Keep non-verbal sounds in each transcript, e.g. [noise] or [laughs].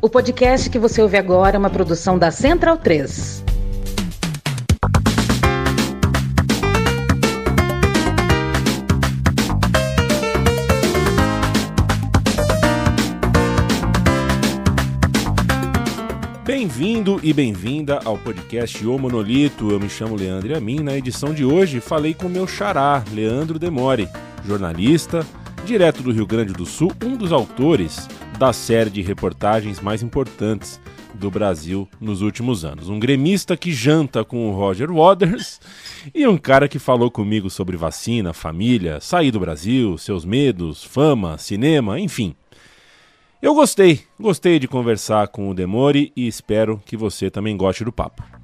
O podcast que você ouve agora é uma produção da Central 3. Bem-vindo e bem-vinda ao podcast O Monolito. Eu me chamo Leandro e a mim, na edição de hoje, falei com meu xará, Leandro Demore, jornalista, direto do Rio Grande do Sul, um dos autores da série de reportagens mais importantes do Brasil nos últimos anos. Um gremista que janta com o Roger Waters e um cara que falou comigo sobre vacina, família, sair do Brasil, seus medos, fama, cinema, enfim. Eu gostei, gostei de conversar com o Demore e espero que você também goste do papo.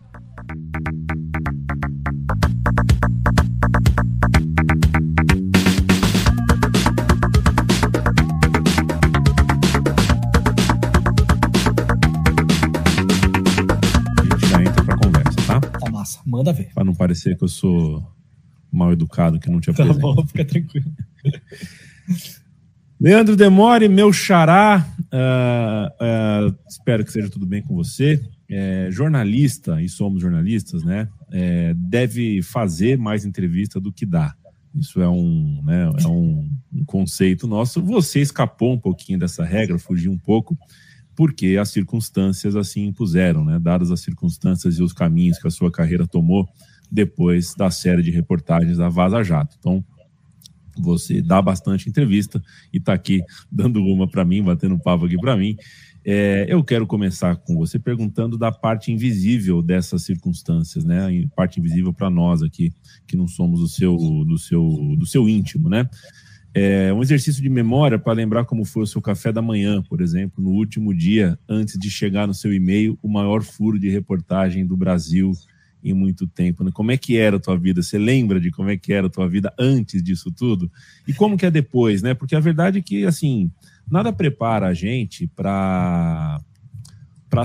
Massa. Manda ver. Para não parecer que eu sou mal educado, que não apresento. Tá bom, fica tranquilo. [laughs] Leandro Demore, meu xará, uh, uh, espero que seja tudo bem com você. É, jornalista, e somos jornalistas, né? É, deve fazer mais entrevista do que dá. Isso é um, né, é um, um conceito nosso. Você escapou um pouquinho dessa regra, fugiu um pouco porque as circunstâncias assim impuseram, né? Dadas as circunstâncias e os caminhos que a sua carreira tomou depois da série de reportagens da Vaza Jato. Então, você dá bastante entrevista e está aqui dando uma para mim, batendo um papo aqui para mim. É, eu quero começar com você perguntando da parte invisível dessas circunstâncias, né? Parte invisível para nós aqui, que não somos do seu, do seu, do seu íntimo, né? É um exercício de memória para lembrar como foi o seu café da manhã, por exemplo, no último dia, antes de chegar no seu e-mail, o maior furo de reportagem do Brasil em muito tempo. Né? Como é que era a tua vida? Você lembra de como é que era a tua vida antes disso tudo? E como que é depois, né? Porque a verdade é que, assim, nada prepara a gente para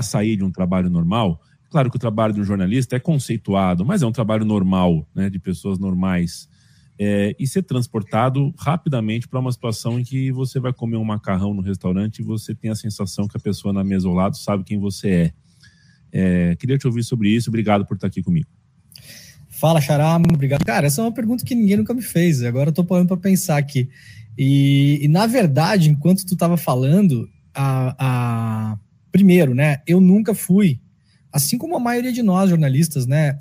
sair de um trabalho normal. Claro que o trabalho de um jornalista é conceituado, mas é um trabalho normal, né? De pessoas normais é, e ser transportado rapidamente para uma situação em que você vai comer um macarrão no restaurante e você tem a sensação que a pessoa na mesa ao lado sabe quem você é. é queria te ouvir sobre isso. Obrigado por estar aqui comigo. Fala, Xará. Obrigado. Cara, essa é uma pergunta que ninguém nunca me fez. Agora eu tô parando para pensar aqui. E, e, na verdade, enquanto tu estava falando, a, a... primeiro, né? Eu nunca fui assim como a maioria de nós jornalistas, né,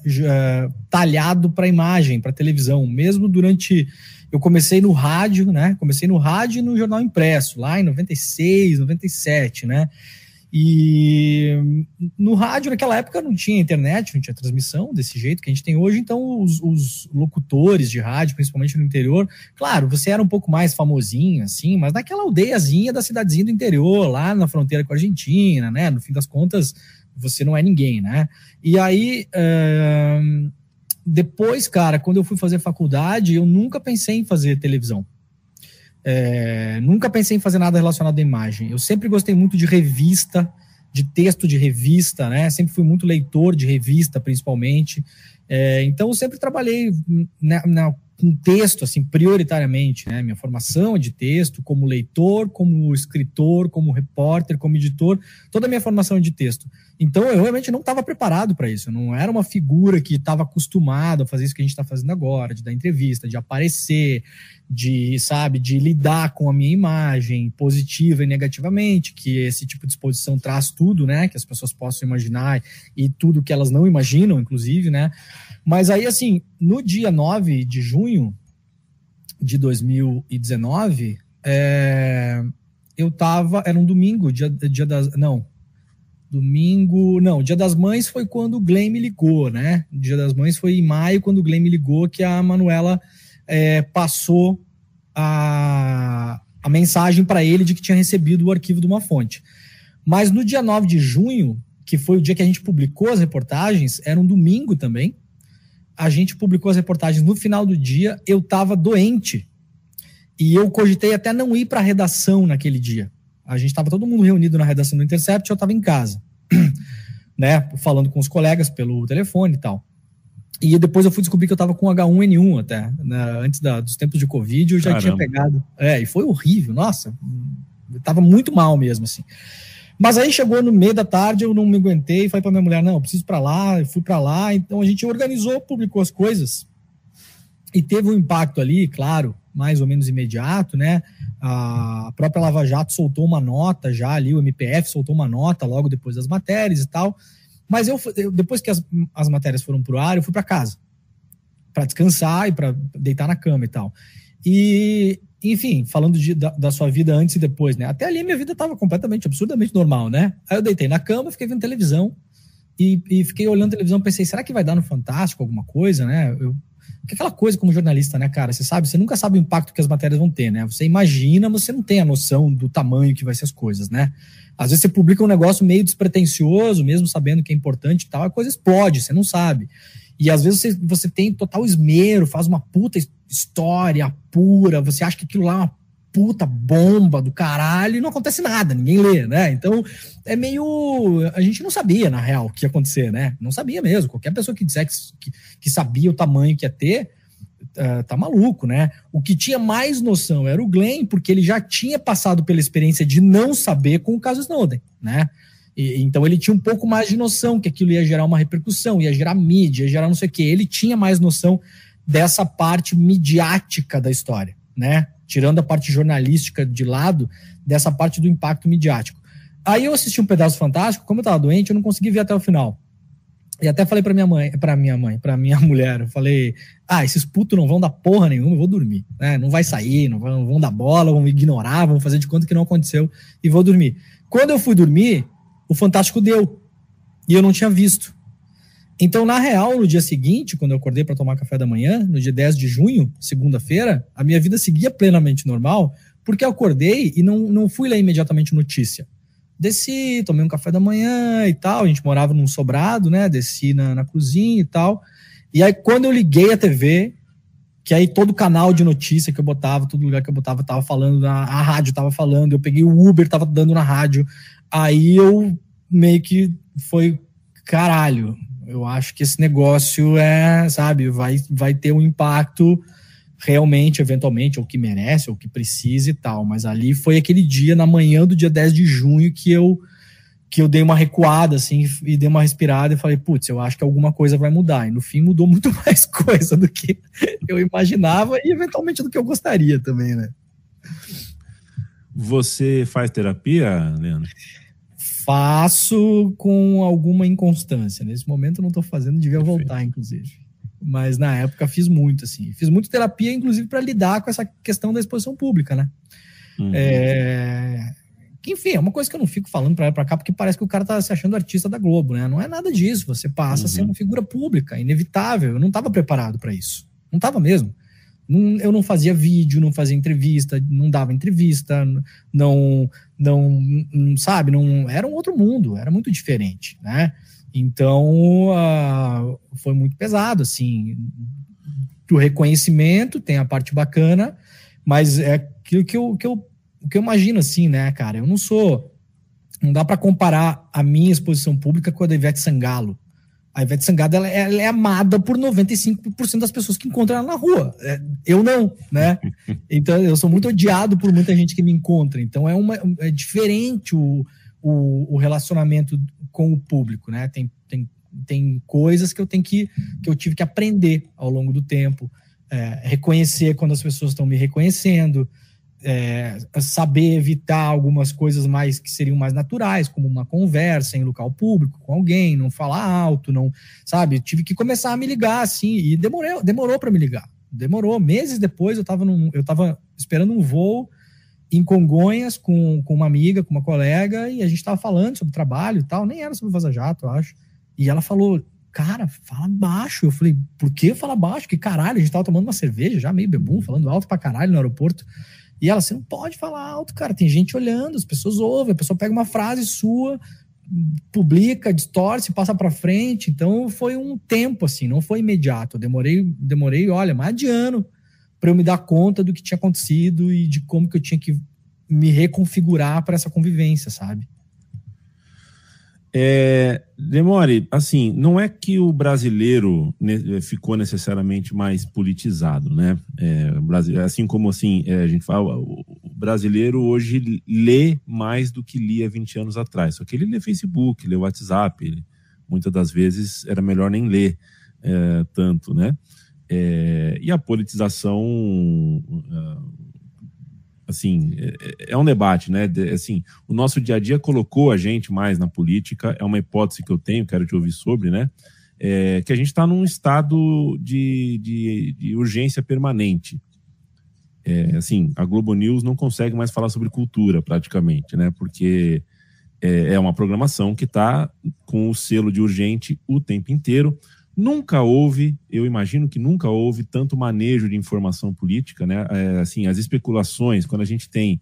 talhado para imagem, para televisão, mesmo durante eu comecei no rádio, né? Comecei no rádio e no jornal impresso, lá em 96, 97, né? E no rádio, naquela época, não tinha internet, não tinha transmissão desse jeito que a gente tem hoje. Então, os, os, locutores de rádio, principalmente no interior, claro, você era um pouco mais famosinho, assim, mas naquela aldeiazinha da cidadezinha do interior, lá na fronteira com a Argentina, né? No fim das contas, você não é ninguém, né? E aí, uh, depois, cara, quando eu fui fazer faculdade, eu nunca pensei em fazer televisão. É, nunca pensei em fazer nada relacionado à imagem. Eu sempre gostei muito de revista, de texto de revista, né? Sempre fui muito leitor de revista, principalmente. É, então, eu sempre trabalhei na, na com texto, assim, prioritariamente, né? Minha formação é de texto, como leitor, como escritor, como repórter, como editor, toda a minha formação é de texto. Então, eu realmente não estava preparado para isso. Eu não era uma figura que estava acostumado a fazer isso que a gente está fazendo agora, de dar entrevista, de aparecer, de, sabe, de lidar com a minha imagem, positiva e negativamente, que esse tipo de exposição traz tudo, né? Que as pessoas possam imaginar e tudo que elas não imaginam, inclusive, né? Mas aí, assim, no dia 9 de junho de 2019, é, eu tava. Era um domingo, dia, dia das. Não. Domingo. Não, dia das mães foi quando o Glenn me ligou, né? Dia das mães foi em maio, quando o Glenn me ligou, que a Manuela é, passou a, a mensagem para ele de que tinha recebido o arquivo de uma fonte. Mas no dia 9 de junho, que foi o dia que a gente publicou as reportagens, era um domingo também a gente publicou as reportagens no final do dia, eu estava doente. E eu cogitei até não ir para a redação naquele dia. A gente estava todo mundo reunido na redação do Intercept, eu estava em casa, [clears throat] né, falando com os colegas pelo telefone e tal. E depois eu fui descobrir que eu estava com H1N1 até, né, antes da, dos tempos de Covid, eu já Caramba. tinha pegado. É, e foi horrível, nossa, eu tava muito mal mesmo, assim. Mas aí chegou no meio da tarde, eu não me aguentei, falei para minha mulher, não, preciso para lá, eu fui para lá, então a gente organizou, publicou as coisas e teve um impacto ali, claro, mais ou menos imediato, né? A própria Lava Jato soltou uma nota já ali, o MPF soltou uma nota logo depois das matérias e tal. Mas eu, depois que as, as matérias foram pro ar, eu fui para casa para descansar e para deitar na cama e tal. E, enfim, falando de, da, da, sua vida antes e depois, né? Até ali minha vida estava completamente, absurdamente normal, né? Aí eu deitei na cama, fiquei vendo televisão e, e fiquei olhando televisão, pensei, será que vai dar no Fantástico alguma coisa, né? Eu, que aquela coisa como jornalista, né, cara? Você sabe, você nunca sabe o impacto que as matérias vão ter, né? Você imagina, mas você não tem a noção do tamanho que vai ser as coisas, né? Às vezes você publica um negócio meio despretensioso, mesmo sabendo que é importante e tal, a coisa explode, você não sabe. E às vezes você, você tem total esmero, faz uma puta história pura, você acha que aquilo lá é uma puta bomba do caralho e não acontece nada, ninguém lê, né? Então é meio. A gente não sabia, na real, o que ia acontecer, né? Não sabia mesmo. Qualquer pessoa que dissesse que, que sabia o tamanho que ia ter, uh, tá maluco, né? O que tinha mais noção era o Glenn, porque ele já tinha passado pela experiência de não saber com o caso Snowden, né? Então ele tinha um pouco mais de noção que aquilo ia gerar uma repercussão, ia gerar mídia, ia gerar não sei o quê. Ele tinha mais noção dessa parte midiática da história, né? Tirando a parte jornalística de lado, dessa parte do impacto midiático. Aí eu assisti um pedaço fantástico, como eu estava doente, eu não consegui ver até o final. E até falei para minha mãe, para minha mãe, para minha [laughs] mulher, eu falei: "Ah, esses putos não vão dar porra nenhuma, eu vou dormir, né? Não vai sair, não vão, vão dar bola, vão ignorar, vão fazer de conta que não aconteceu e vou dormir". Quando eu fui dormir, o Fantástico deu. E eu não tinha visto. Então, na real, no dia seguinte, quando eu acordei para tomar café da manhã, no dia 10 de junho, segunda-feira, a minha vida seguia plenamente normal, porque eu acordei e não, não fui ler imediatamente notícia. Desci, tomei um café da manhã e tal, a gente morava num sobrado, né? Desci na, na cozinha e tal. E aí, quando eu liguei a TV, que aí todo canal de notícia que eu botava, todo lugar que eu botava, tava falando, a, a rádio tava falando, eu peguei o Uber, tava dando na rádio, Aí eu meio que foi caralho. Eu acho que esse negócio é, sabe, vai, vai ter um impacto realmente, eventualmente, ou que merece, ou que precisa e tal. Mas ali foi aquele dia, na manhã do dia 10 de junho, que eu que eu dei uma recuada, assim, e dei uma respirada e falei, putz, eu acho que alguma coisa vai mudar. E no fim mudou [laughs] muito mais coisa do que eu imaginava e eventualmente do que eu gostaria também, né? Você faz terapia, Leandro? Faço com alguma inconstância. Nesse momento não estou fazendo, devia Perfeito. voltar, inclusive. Mas na época fiz muito, assim. Fiz muito terapia, inclusive, para lidar com essa questão da exposição pública, né? Uhum. É... Que, enfim, é uma coisa que eu não fico falando para para cá, porque parece que o cara tá se achando artista da Globo, né? Não é nada disso. Você passa uhum. a ser uma figura pública, inevitável. Eu não estava preparado para isso. Não estava mesmo. Não, eu não fazia vídeo, não fazia entrevista, não dava entrevista, não, não, não sabe, não era um outro mundo, era muito diferente, né? Então uh, foi muito pesado, assim. O reconhecimento tem a parte bacana, mas é aquilo que eu, que eu, que eu imagino assim, né, cara? Eu não sou. Não dá para comparar a minha exposição pública com a da Ivete Sangalo a Ivete Sangalo ela, ela, é amada por 95% das pessoas que encontram ela na rua. É, eu não, né? [laughs] Então eu sou muito odiado por muita gente que me encontra. Então é, uma, é diferente o, o, o relacionamento com o público, né? Tem, tem, tem coisas que eu tenho que, que eu tive que aprender ao longo do tempo. É, reconhecer quando as pessoas estão me reconhecendo, é, saber evitar algumas coisas mais que seriam mais naturais, como uma conversa em local público com alguém, não falar alto, não, sabe? Tive que começar a me ligar assim e demorou, demorou para me ligar. Demorou meses depois, eu estava eu tava esperando um voo em Congonhas com, com uma amiga, com uma colega, e a gente estava falando sobre trabalho e tal, nem era sobre Vaza Jato, eu acho. E ela falou: "Cara, fala baixo". Eu falei: "Por que falar baixo? Que caralho, a gente tava tomando uma cerveja já meio bebum, falando alto pra caralho no aeroporto". E ela, você não pode falar alto, cara. Tem gente olhando, as pessoas ouvem, a pessoa pega uma frase sua, publica, distorce, passa para frente. Então foi um tempo assim, não foi imediato. Eu demorei, demorei, olha, mais de ano para eu me dar conta do que tinha acontecido e de como que eu tinha que me reconfigurar para essa convivência, sabe? É, Demore, assim, não é que o brasileiro ficou necessariamente mais politizado, né? É, assim como assim, é, a gente fala, o brasileiro hoje lê mais do que lia 20 anos atrás. Só que ele lê Facebook, lê WhatsApp, ele, muitas das vezes era melhor nem ler é, tanto, né? É, e a politização assim, é, é, um debate, né? De, assim, o nosso dia a dia colocou a gente mais na política, é uma hipótese que eu tenho, quero te ouvir sobre, né? É, que a gente está num estado de, de, de urgência permanente. É, assim, a Globo News não consegue mais falar sobre cultura, praticamente, né? Porque é, é uma programação que está com o selo de urgente o tempo inteiro. Nunca houve, eu imagino que nunca houve tanto manejo de informação política, né? É, assim, as especulações, quando a gente tem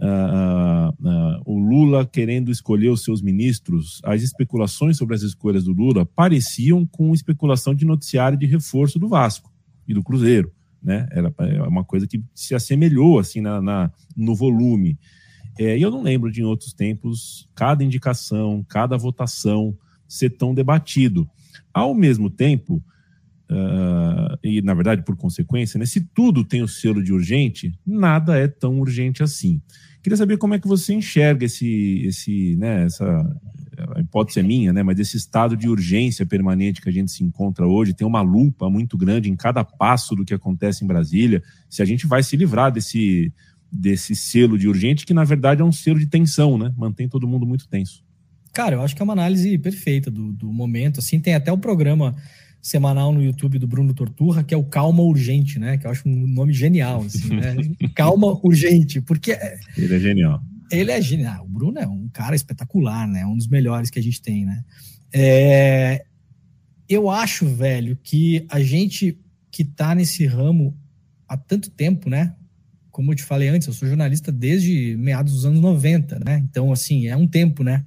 uh, uh, o Lula querendo escolher os seus ministros, as especulações sobre as escolhas do Lula pareciam com especulação de noticiário de reforço do Vasco e do Cruzeiro, né? Era é uma coisa que se assemelhou assim na, na no volume. É, e eu não lembro de em outros tempos cada indicação, cada votação ser tão debatido. Ao mesmo tempo, uh, e na verdade por consequência, né, se tudo tem o selo de urgente, nada é tão urgente assim. Queria saber como é que você enxerga esse, esse né, essa a hipótese é minha, né, mas esse estado de urgência permanente que a gente se encontra hoje, tem uma lupa muito grande em cada passo do que acontece em Brasília, se a gente vai se livrar desse, desse selo de urgente, que na verdade é um selo de tensão, né, mantém todo mundo muito tenso. Cara, eu acho que é uma análise perfeita do, do momento. Assim, tem até o um programa semanal no YouTube do Bruno Torturra, que é o Calma Urgente, né? Que eu acho um nome genial, assim, né? [laughs] Calma Urgente, porque... Ele é genial. Ele é genial. O Bruno é um cara espetacular, né? Um dos melhores que a gente tem, né? É... Eu acho, velho, que a gente que tá nesse ramo há tanto tempo, né? Como eu te falei antes, eu sou jornalista desde meados dos anos 90, né? Então, assim, é um tempo, né?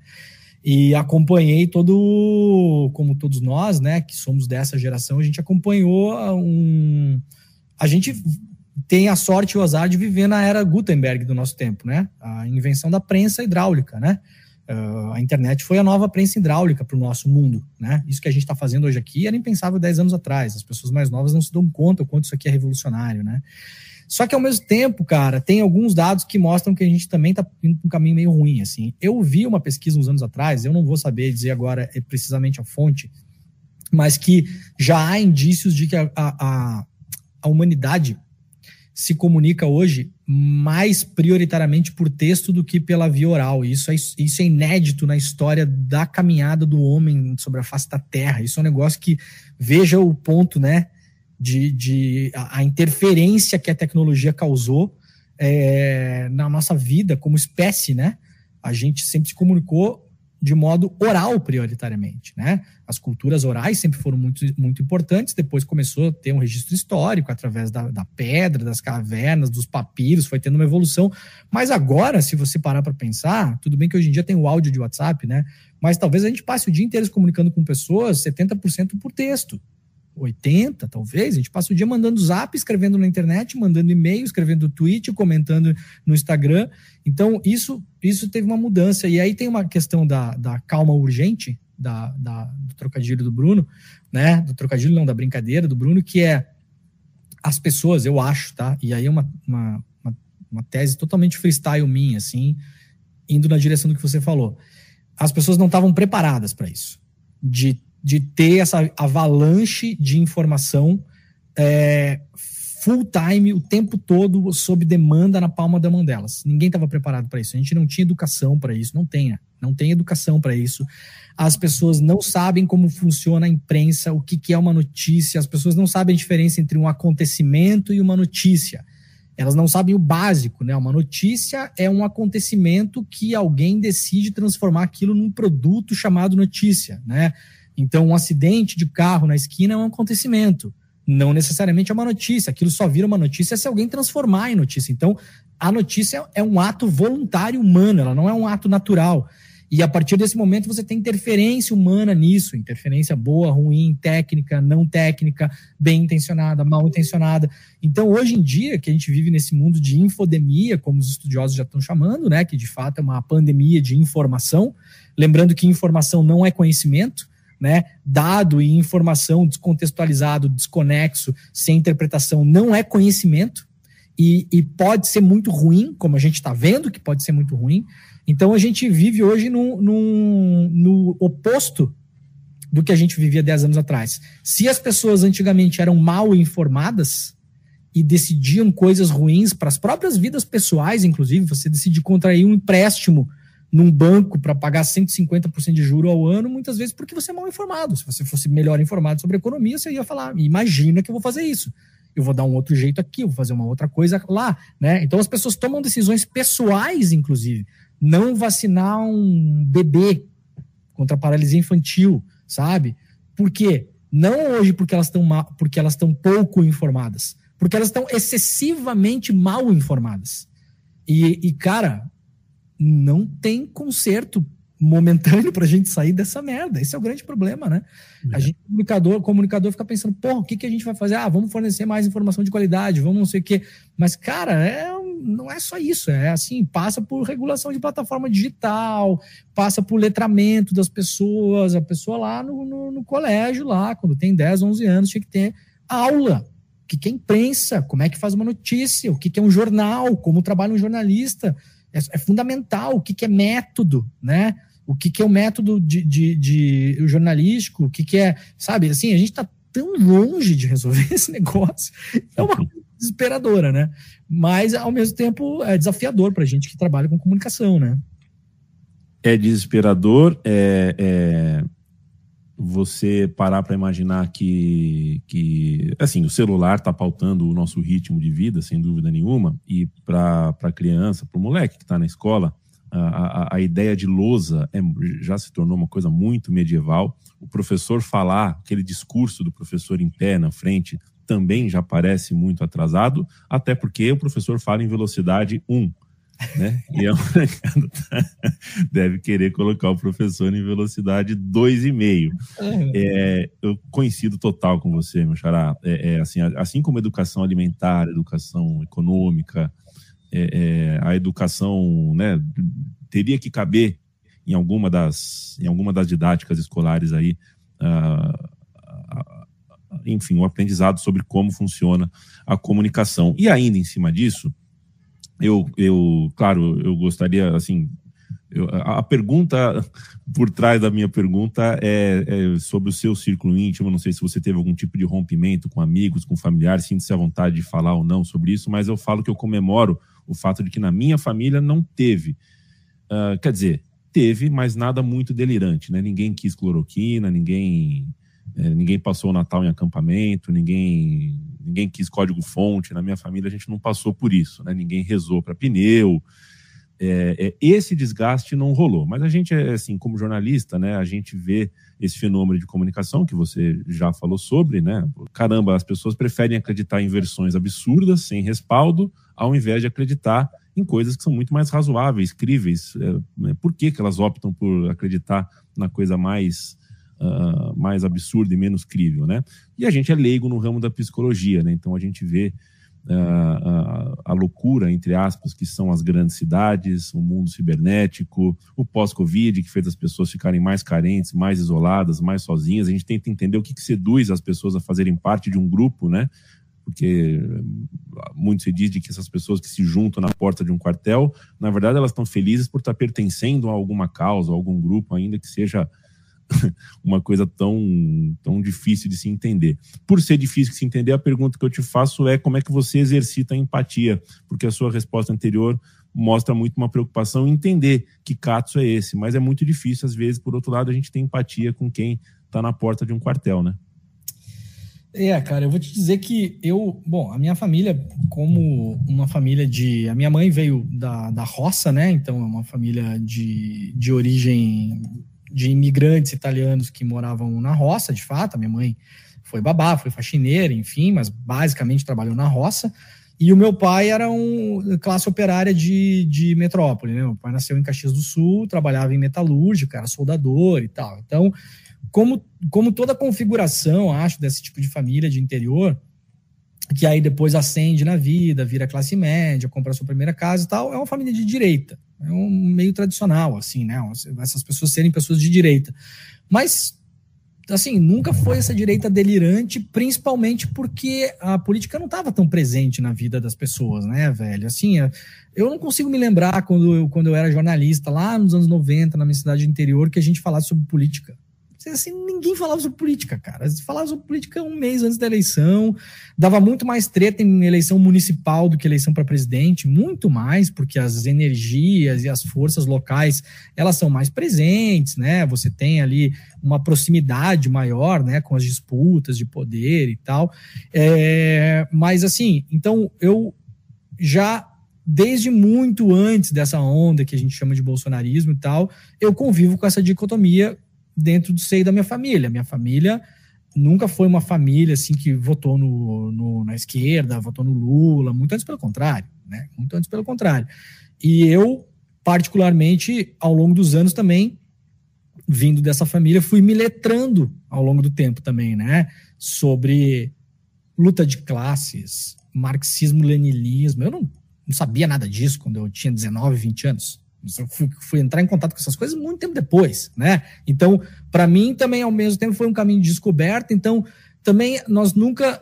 E acompanhei todo, como todos nós, né, que somos dessa geração, a gente acompanhou um. A gente tem a sorte e o azar de viver na era Gutenberg do nosso tempo, né? A invenção da prensa hidráulica, né? Uh, a internet foi a nova prensa hidráulica para o nosso mundo, né? Isso que a gente está fazendo hoje aqui era impensável 10 anos atrás. As pessoas mais novas não se dão conta o quanto isso aqui é revolucionário, né? Só que ao mesmo tempo, cara, tem alguns dados que mostram que a gente também está indo para um caminho meio ruim. Assim, eu vi uma pesquisa uns anos atrás, eu não vou saber dizer agora é precisamente a fonte, mas que já há indícios de que a, a, a humanidade se comunica hoje mais prioritariamente por texto do que pela via oral. Isso é, isso é inédito na história da caminhada do homem sobre a face da Terra. Isso é um negócio que veja o ponto, né? De, de a, a interferência que a tecnologia causou é, na nossa vida como espécie, né? A gente sempre se comunicou de modo oral prioritariamente, né? As culturas orais sempre foram muito, muito importantes, depois começou a ter um registro histórico através da, da pedra, das cavernas, dos papiros, foi tendo uma evolução. Mas agora, se você parar para pensar, tudo bem que hoje em dia tem o áudio de WhatsApp, né? Mas talvez a gente passe o dia inteiro se comunicando com pessoas 70% por texto. 80, talvez, a gente passa o dia mandando zap, escrevendo na internet, mandando e-mail, escrevendo tweet, comentando no Instagram. Então, isso, isso teve uma mudança. E aí tem uma questão da, da calma urgente, da, da, do trocadilho do Bruno, né? Do trocadilho, não, da brincadeira do Bruno, que é as pessoas, eu acho, tá? E aí é uma, uma, uma, uma tese totalmente freestyle minha, assim, indo na direção do que você falou. As pessoas não estavam preparadas para isso. De de ter essa avalanche de informação é, full time, o tempo todo, sob demanda na palma da mão delas. Ninguém estava preparado para isso. A gente não tinha educação para isso, não tem, não tem educação para isso. As pessoas não sabem como funciona a imprensa, o que, que é uma notícia, as pessoas não sabem a diferença entre um acontecimento e uma notícia. Elas não sabem o básico, né? Uma notícia é um acontecimento que alguém decide transformar aquilo num produto chamado notícia, né? Então, um acidente de carro na esquina é um acontecimento, não necessariamente é uma notícia. Aquilo só vira uma notícia se alguém transformar em notícia. Então, a notícia é um ato voluntário humano, ela não é um ato natural. E a partir desse momento você tem interferência humana nisso, interferência boa, ruim, técnica, não técnica, bem intencionada, mal intencionada. Então, hoje em dia, que a gente vive nesse mundo de infodemia, como os estudiosos já estão chamando, né, que de fato é uma pandemia de informação, lembrando que informação não é conhecimento, né? Dado e informação descontextualizado, desconexo, sem interpretação, não é conhecimento e, e pode ser muito ruim, como a gente está vendo que pode ser muito ruim. Então a gente vive hoje no, no, no oposto do que a gente vivia 10 anos atrás. Se as pessoas antigamente eram mal informadas e decidiam coisas ruins para as próprias vidas pessoais, inclusive, você decide contrair um empréstimo num banco para pagar 150% de juro ao ano, muitas vezes porque você é mal informado. Se você fosse melhor informado sobre economia, você ia falar: imagina que eu vou fazer isso eu vou dar um outro jeito aqui, eu vou fazer uma outra coisa lá, né? Então as pessoas tomam decisões pessoais, inclusive. Não vacinar um bebê contra a paralisia infantil, sabe? Por quê? Não hoje porque elas estão porque elas estão pouco informadas, porque elas estão excessivamente mal informadas. E, e cara, não tem conserto momentâneo para a gente sair dessa merda. Esse é o grande problema, né? É. A gente, comunicador, comunicador fica pensando, porra, o que, que a gente vai fazer? Ah, vamos fornecer mais informação de qualidade, vamos não sei o quê. Mas, cara, é, não é só isso. É assim, passa por regulação de plataforma digital, passa por letramento das pessoas. A pessoa lá no, no, no colégio, lá, quando tem 10, 11 anos, tinha que ter aula. O que, é imprensa? Como é que faz uma notícia? O que, que é um jornal? Como trabalha um jornalista? É, é fundamental. O que, que é método, né? o que, que é o método de, de, de jornalístico, o que, que é, sabe, assim, a gente está tão longe de resolver [laughs] esse negócio. É uma coisa desesperadora, né? Mas, ao mesmo tempo, é desafiador para a gente que trabalha com comunicação, né? É desesperador, é, é você parar para imaginar que, que, assim, o celular está pautando o nosso ritmo de vida, sem dúvida nenhuma, e para a criança, para o moleque que está na escola, a, a, ideia de lousa é, já se tornou uma coisa muito medieval. O professor falar, aquele discurso do professor em pé na frente, também já parece muito atrasado, até porque o professor fala em velocidade 1. Né? E [laughs] a molecada deve querer colocar o professor em velocidade 2,5. Uhum. É, eu coincido total com você, meu xará. É, é, assim, assim como educação alimentar, educação econômica, é, é, a educação né, teria que caber em alguma das, em alguma das didáticas escolares aí, enfim, o um aprendizado sobre como funciona a comunicação. E ainda em cima disso, eu, eu claro, eu gostaria, assim, eu, a pergunta por trás da minha pergunta é, é, sobre o seu círculo íntimo. Não sei se você teve algum tipo de rompimento com amigos, com familiares, sinta-se à vontade de falar ou não sobre isso, mas eu falo que eu comemoro o fato de que na minha família não teve. Uh, quer dizer, teve, mas nada muito delirante, né? Ninguém quis cloroquina, ninguém, é, ninguém passou o Natal em acampamento, ninguém, ninguém quis código-fonte. Na minha família a gente não passou por isso, né? Ninguém rezou para pneu. É, é, esse desgaste não rolou. Mas a gente, é, assim, como jornalista, né, a gente vê esse fenômeno de comunicação que você já falou sobre, né? Caramba, as pessoas preferem acreditar em versões absurdas, sem respaldo, ao invés de acreditar em coisas que são muito mais razoáveis, críveis. É, né? por que, que elas optam por acreditar na coisa mais, uh, mais absurda e menos crível, né? E a gente é leigo no ramo da psicologia, né? Então a gente vê uh, uh, a loucura, entre aspas, que são as grandes cidades, o mundo cibernético, o pós-Covid, que fez as pessoas ficarem mais carentes, mais isoladas, mais sozinhas. A gente tenta entender o que, que seduz as pessoas a fazerem parte de um grupo, né? porque muito se diz de que essas pessoas que se juntam na porta de um quartel, na verdade elas estão felizes por estar pertencendo a alguma causa, a algum grupo, ainda que seja [laughs] uma coisa tão, tão difícil de se entender. Por ser difícil de se entender, a pergunta que eu te faço é como é que você exercita a empatia, porque a sua resposta anterior mostra muito uma preocupação em entender que cato é esse, mas é muito difícil, às vezes, por outro lado, a gente tem empatia com quem está na porta de um quartel, né? É, cara, eu vou te dizer que eu, bom, a minha família, como uma família de. A minha mãe veio da, da roça, né? Então é uma família de, de origem de imigrantes italianos que moravam na roça, de fato. A minha mãe foi babá, foi faxineira, enfim, mas basicamente trabalhou na roça. E o meu pai era um classe operária de, de metrópole, né? Meu pai nasceu em Caxias do Sul, trabalhava em metalúrgica, era soldador e tal. Então, como, como toda configuração, acho, desse tipo de família de interior, que aí depois ascende na vida, vira classe média, compra sua primeira casa e tal, é uma família de direita. É um meio tradicional, assim, né? Essas pessoas serem pessoas de direita. Mas assim, nunca foi essa direita delirante, principalmente porque a política não estava tão presente na vida das pessoas, né, velho? Assim, eu não consigo me lembrar quando eu, quando eu era jornalista, lá nos anos 90, na minha cidade interior, que a gente falasse sobre política assim, ninguém falava sobre política, cara. Falava sobre política um mês antes da eleição, dava muito mais treta em eleição municipal do que eleição para presidente, muito mais, porque as energias e as forças locais, elas são mais presentes, né? Você tem ali uma proximidade maior, né, com as disputas de poder e tal. É, mas assim, então eu já desde muito antes dessa onda que a gente chama de bolsonarismo e tal, eu convivo com essa dicotomia dentro do seio da minha família. Minha família nunca foi uma família assim que votou no, no, na esquerda, votou no Lula, muito antes pelo contrário, né? Muito antes pelo contrário. E eu, particularmente, ao longo dos anos também, vindo dessa família, fui me letrando ao longo do tempo também, né? Sobre luta de classes, marxismo-leninismo. Eu não, não sabia nada disso quando eu tinha 19, 20 anos. Fui, fui, entrar em contato com essas coisas muito tempo depois, né? Então, para mim também ao mesmo tempo foi um caminho de descoberta. Então, também nós nunca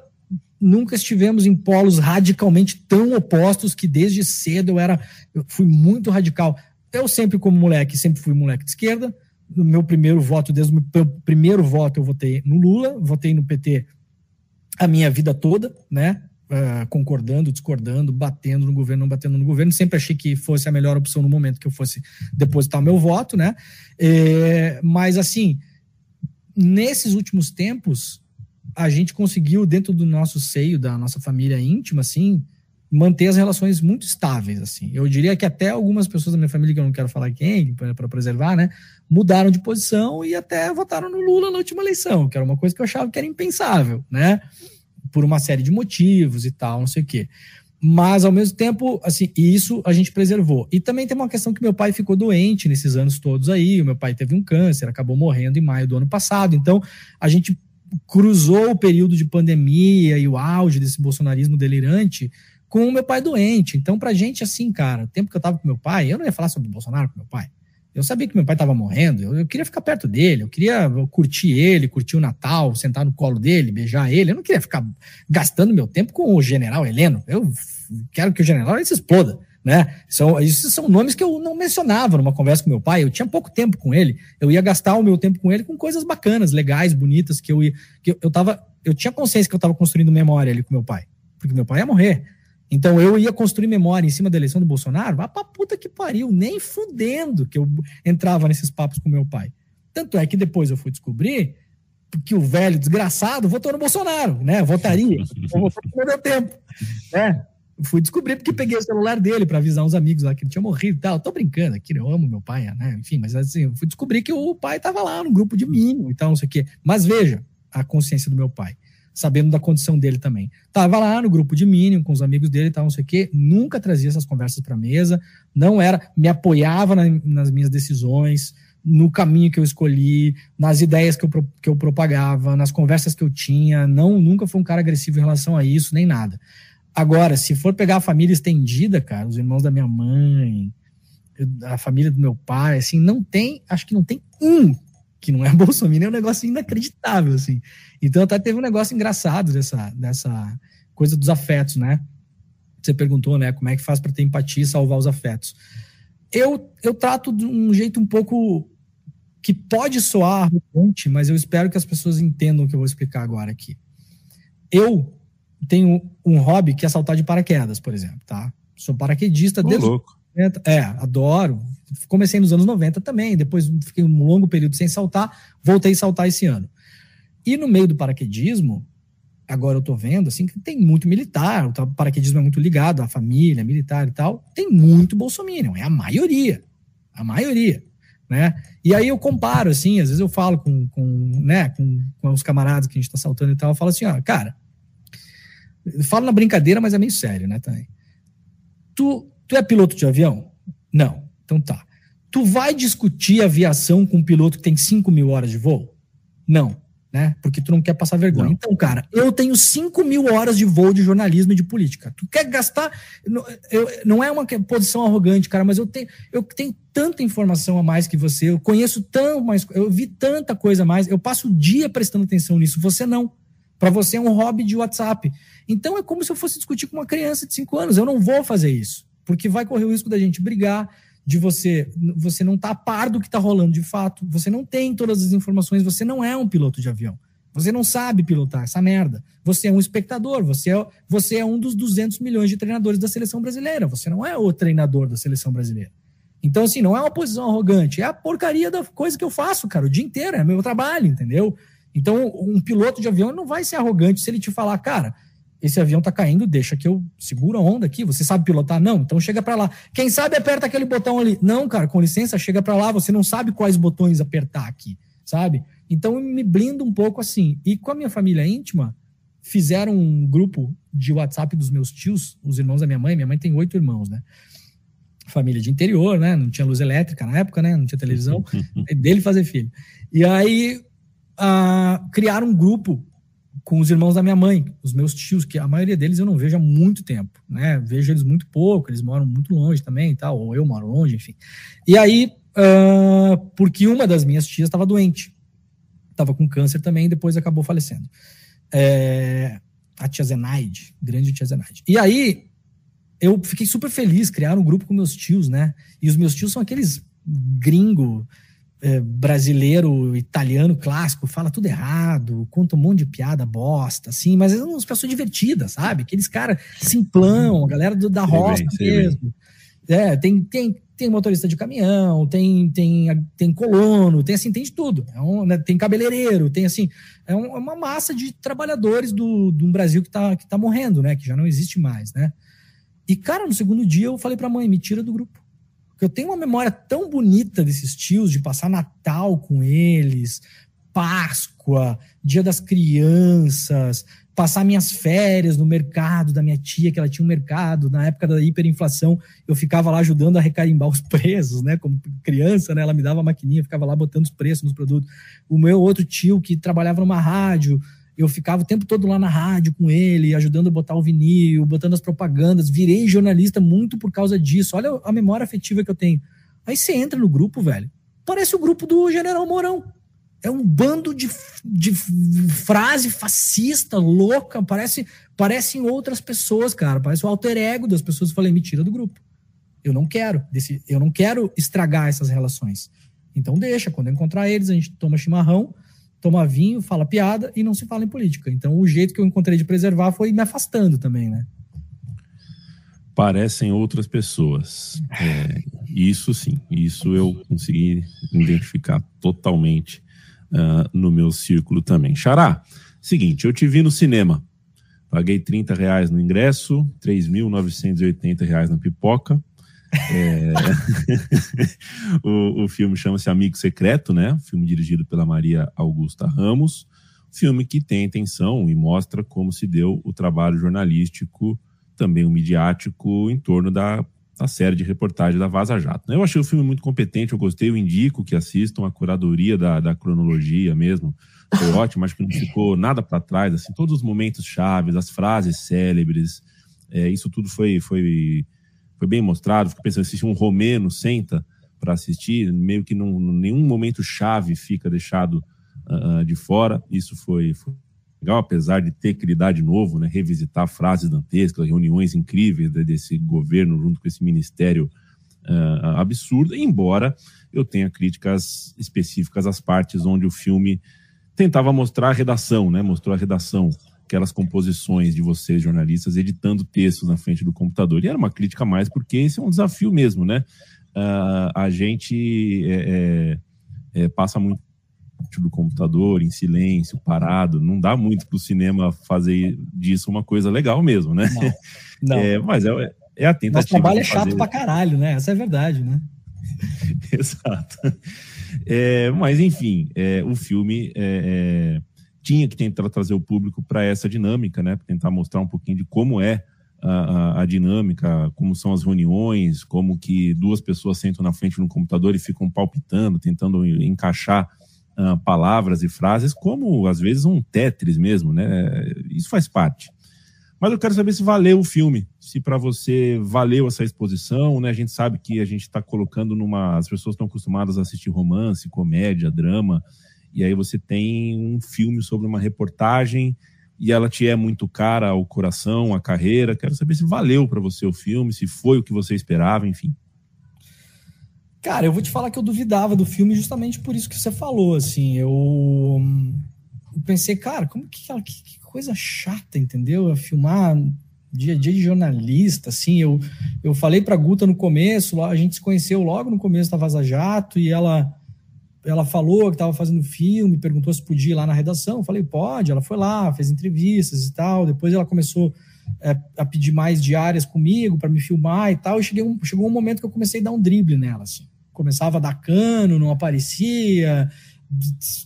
nunca estivemos em polos radicalmente tão opostos que desde cedo eu era eu fui muito radical. Eu sempre como moleque, sempre fui moleque de esquerda. No meu primeiro voto, desde o meu primeiro voto eu votei no Lula, votei no PT a minha vida toda, né? Uh, concordando, discordando, batendo no governo, não batendo no governo. Sempre achei que fosse a melhor opção no momento que eu fosse depositar o meu voto, né? É, mas, assim, nesses últimos tempos, a gente conseguiu, dentro do nosso seio, da nossa família íntima, assim, manter as relações muito estáveis, assim. Eu diria que até algumas pessoas da minha família, que eu não quero falar quem, para preservar, né, mudaram de posição e até votaram no Lula na última eleição, que era uma coisa que eu achava que era impensável, né? Por uma série de motivos e tal, não sei o quê. Mas, ao mesmo tempo, assim, isso a gente preservou. E também tem uma questão que meu pai ficou doente nesses anos todos aí. O meu pai teve um câncer, acabou morrendo em maio do ano passado. Então, a gente cruzou o período de pandemia e o auge desse bolsonarismo delirante com o meu pai doente. Então, pra gente, assim, cara, o tempo que eu tava com meu pai, eu não ia falar sobre Bolsonaro com meu pai. Eu sabia que meu pai estava morrendo, eu, eu, queria ficar perto dele, eu queria curtir ele, curtir o Natal, sentar no colo dele, beijar ele. Eu não queria ficar gastando meu tempo com o general Heleno. Eu quero que o general se exploda. Né? São, são nomes que eu não mencionava numa conversa com meu pai. Eu tinha pouco tempo com ele. Eu ia gastar o meu tempo com ele com coisas bacanas, legais, bonitas, que eu ia. Que eu, eu, tava, eu tinha consciência que eu estava construindo memória ali com meu pai. Porque meu pai ia morrer. Então eu ia construir memória em cima da eleição do Bolsonaro, vá pra puta que pariu, nem fudendo que eu entrava nesses papos com meu pai. Tanto é que depois eu fui descobrir que o velho desgraçado votou no Bolsonaro, né? Votaria, [laughs] eu no meu tempo, né? Fui descobrir porque peguei o celular dele para avisar uns amigos lá que ele tinha morrido e tal. Tô brincando aqui, eu amo meu pai, né? Enfim, mas assim, eu fui descobrir que o pai tava lá no grupo de mim e tal, não sei o quê. Mas veja a consciência do meu pai sabendo da condição dele também. Tava lá no grupo de Minion com os amigos dele e tal, não sei o quê, nunca trazia essas conversas para mesa, não era, me apoiava na, nas minhas decisões, no caminho que eu escolhi, nas ideias que eu, que eu propagava, nas conversas que eu tinha, não, nunca foi um cara agressivo em relação a isso, nem nada. Agora, se for pegar a família estendida, cara, os irmãos da minha mãe, a família do meu pai, assim, não tem, acho que não tem um que não é [laughs] Bolsonaro, é um negócio inacreditável, assim. Então até teve um negócio engraçado dessa, dessa coisa dos afetos, né? Você perguntou, né, como é que faz para ter empatia e salvar os afetos. Eu, eu trato de um jeito um pouco que pode soar arrogante, mas eu espero que as pessoas entendam o que eu vou explicar agora aqui. Eu tenho um hobby que é saltar de paraquedas, por exemplo, tá? Sou paraquedista Ô, desde louco. É, adoro. Comecei nos anos 90 também, depois fiquei um longo período sem saltar, voltei a saltar esse ano. E no meio do paraquedismo, agora eu tô vendo assim que tem muito militar, o paraquedismo é muito ligado à família, militar e tal, tem muito bolsominion, é a maioria, a maioria, né? E aí eu comparo assim, às vezes eu falo com, com né, com, com os camaradas que a gente tá saltando e tal, eu falo assim, ó, cara, falo na brincadeira, mas é meio sério, né, também. Tu, tu é piloto de avião? Não. Então tá. Tu vai discutir aviação com um piloto que tem 5 mil horas de voo? Não né? Porque tu não quer passar vergonha. Não. Então, cara, eu tenho 5 mil horas de voo de jornalismo e de política. Tu quer gastar. Eu, não é uma posição arrogante, cara, mas eu tenho, eu tenho tanta informação a mais que você, eu conheço tão mais, eu vi tanta coisa a mais, eu passo o dia prestando atenção nisso. Você não. Para você é um hobby de WhatsApp. Então é como se eu fosse discutir com uma criança de 5 anos. Eu não vou fazer isso, porque vai correr o risco da gente brigar, de você você não tá a par do que está rolando de fato, você não tem todas as informações, você não é um piloto de avião. Você não sabe pilotar essa merda. Você é um espectador, você é, você é um dos 200 milhões de treinadores da seleção brasileira, você não é o treinador da seleção brasileira. Então, assim, não é uma posição arrogante, é a porcaria da coisa que eu faço, cara, o dia inteiro, é meu trabalho, entendeu? Então, um piloto de avião não vai ser arrogante se ele te falar, cara, esse avião tá caindo, deixa que eu seguro a onda aqui. Você sabe pilotar? Não, então chega para lá. Quem sabe aperta aquele botão ali. Não, cara, com licença, chega para lá, você não sabe quais botões apertar aqui, sabe? Então eu me blindo um pouco assim. E com a minha família íntima, fizeram um grupo de WhatsApp dos meus tios, os irmãos da minha mãe. Minha mãe tem oito irmãos, né? Família de interior, né? Não tinha luz elétrica na época, né? Não tinha televisão. [laughs] é dele fazer filho. E aí uh, criaram um grupo com os irmãos da minha mãe, os meus tios, que a maioria deles eu não vejo há muito tempo, né? Vejo eles muito pouco, eles moram muito longe também, tal, ou eu moro longe, enfim. E aí, uh, porque uma das minhas tias estava doente, estava com câncer também, e depois acabou falecendo. É, a tia Zenaide, grande tia Zenaide. E aí, eu fiquei super feliz, criar um grupo com meus tios, né? E os meus tios são aqueles gringo é, brasileiro, italiano clássico, fala tudo errado, conta um monte de piada bosta, assim, mas são umas pessoas divertidas, sabe? Aqueles caras simplão, a galera do, da roça mesmo. É, tem, tem, tem motorista de caminhão, tem, tem, tem colono, tem assim, tem de tudo. É um, né, tem cabeleireiro, tem assim, é, um, é, uma massa de trabalhadores do, do Brasil que tá, que tá morrendo, né? Que já não existe mais, né? E, cara, no segundo dia eu falei pra mãe, me tira do grupo. Eu tenho uma memória tão bonita desses tios, de passar Natal com eles, Páscoa, Dia das Crianças, passar minhas férias no mercado da minha tia, que ela tinha um mercado, na época da hiperinflação, eu ficava lá ajudando a recarimbar os [laughs] preços, né? Como criança, né? Ela me dava a maquininha, ficava lá botando os preços nos produtos. O meu outro tio que trabalhava numa rádio, eu ficava o tempo todo lá na rádio com ele, ajudando a botar o vinil, botando as propagandas. Virei jornalista muito por causa disso. Olha a memória afetiva que eu tenho. Aí você entra no grupo, velho. Parece o grupo do General Mourão. É um bando de, de frase fascista, louca. Parece, parecem outras pessoas, cara. Parece o alter ego das pessoas. Eu falei, me tira do grupo. Eu não quero. Desse, eu não quero estragar essas relações. Então deixa. Quando eu encontrar eles, a gente toma chimarrão toma vinho, fala piada e não se fala em política. Então, o jeito que eu encontrei de preservar foi me afastando também, né? Parecem outras pessoas. É, isso sim, isso eu consegui identificar totalmente uh, no meu círculo também. Xará, seguinte, eu te vi no cinema. Paguei 30 reais no ingresso, 3.980 reais na pipoca. É... [laughs] o, o, filme chama-se Amigo Secreto, né? Filme dirigido pela Maria Augusta Ramos. Filme que tem intenção e mostra como se deu o trabalho jornalístico, também o midiático, em torno da, da série de reportagem da Vaza Jato. Eu achei o filme muito competente, eu gostei, eu indico que assistam a curadoria da, da cronologia mesmo. Foi [laughs] ótimo, acho que não ficou nada para trás, assim, todos os momentos chaves, as frases célebres, é, isso tudo foi, foi foi bem mostrado. Fico pensando, se um romeno senta para assistir, meio que num, nenhum momento chave fica deixado uh, de fora. Isso foi, foi, legal, apesar de ter que lidar de novo, né, revisitar frases dantescas, reuniões incríveis desse governo junto com esse ministério uh, absurdo, embora eu tenha críticas específicas às partes onde o filme tentava mostrar a redação, né, mostrou a redação aquelas composições de vocês, jornalistas, editando textos na frente do computador. E era uma crítica mais, porque esse é um desafio mesmo, né? Uh, a gente é, é, é, passa muito do computador em silêncio, parado. Não dá muito para o cinema fazer disso uma coisa legal mesmo, né? Não. [laughs] não. É, mas é, é a tentativa. Nosso trabalho é chato pra caralho, né? Essa é a verdade, né? [laughs] Exato. É, mas, enfim, é, o filme é, é tinha que tentar trazer o público para essa dinâmica, né? Tentar mostrar um pouquinho de como é a, a, a, dinâmica, como são as reuniões, como que duas pessoas sentam na frente de um computador e ficam palpitando, tentando encaixar uh, palavras e frases, como às vezes um Tetris mesmo, né? Isso faz parte. Mas eu quero saber se valeu o filme, se para você valeu essa exposição, né? A gente sabe que a gente está colocando numa. As pessoas estão acostumadas a assistir romance, comédia, drama, e aí você tem um filme sobre uma reportagem e ela te é muito cara ao coração, à carreira. Quero saber se valeu para você o filme, se foi o que você esperava, enfim. Cara, eu vou te falar que eu duvidava do filme justamente por isso que você falou, assim, eu, eu pensei, cara, como que, que, que coisa chata, entendeu? Eu filmar dia a dia de jornalista, assim, eu, eu falei pra Guta no começo, a gente se conheceu logo no começo da Vaza Jato, e ela ela falou que estava fazendo filme, perguntou se podia ir lá na redação. Eu falei, pode. Ela foi lá, fez entrevistas e tal. Depois ela começou é, a pedir mais diárias comigo para me filmar e tal. E cheguei um, chegou um momento que eu comecei a dar um drible nela. Assim. Começava a dar cano, não aparecia,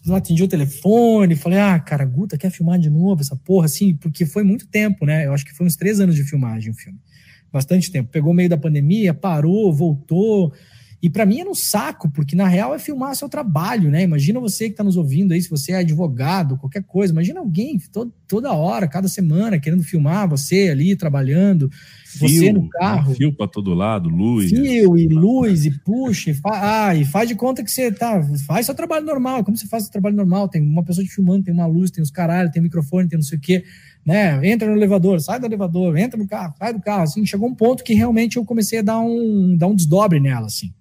não atendia o telefone. Falei, ah, cara, Guta quer filmar de novo essa porra, assim, porque foi muito tempo, né? Eu acho que foi uns três anos de filmagem o filme. Bastante tempo. Pegou meio da pandemia, parou, voltou. E para mim era um saco, porque na real é filmar seu trabalho, né? Imagina você que está nos ouvindo aí, se você é advogado, qualquer coisa. Imagina alguém todo, toda hora, cada semana, querendo filmar você ali trabalhando, fio, você no carro. Fio para todo lado, luz. Fio e luz, e puxa, e, fa ah, e faz de conta que você tá. Faz seu trabalho normal. Como você faz seu trabalho normal? Tem uma pessoa te filmando, tem uma luz, tem os caralho, tem microfone, tem não sei o quê. Né? Entra no elevador, sai do elevador, entra no carro, sai do carro. Assim, chegou um ponto que realmente eu comecei a dar um, dar um desdobre nela, assim.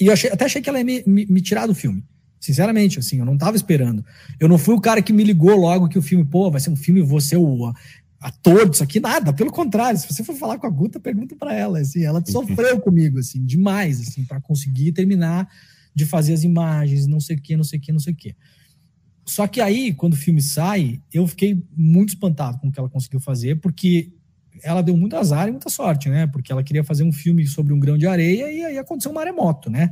E eu achei, até achei que ela ia me, me, me, tirar do filme. Sinceramente, assim, eu não tava esperando. Eu não fui o cara que me ligou logo que o filme, pô, vai ser um filme, você o ator disso aqui, nada. Pelo contrário, se você for falar com a Guta, pergunta para ela, assim, ela [laughs] sofreu comigo, assim, demais, assim, para conseguir terminar de fazer as imagens, não sei o que, não sei o que, não sei o que. Só que aí, quando o filme sai, eu fiquei muito espantado com o que ela conseguiu fazer, porque ela deu muito azar e muita sorte, né? Porque ela queria fazer um filme sobre um grão de areia e aí aconteceu um maremoto, né?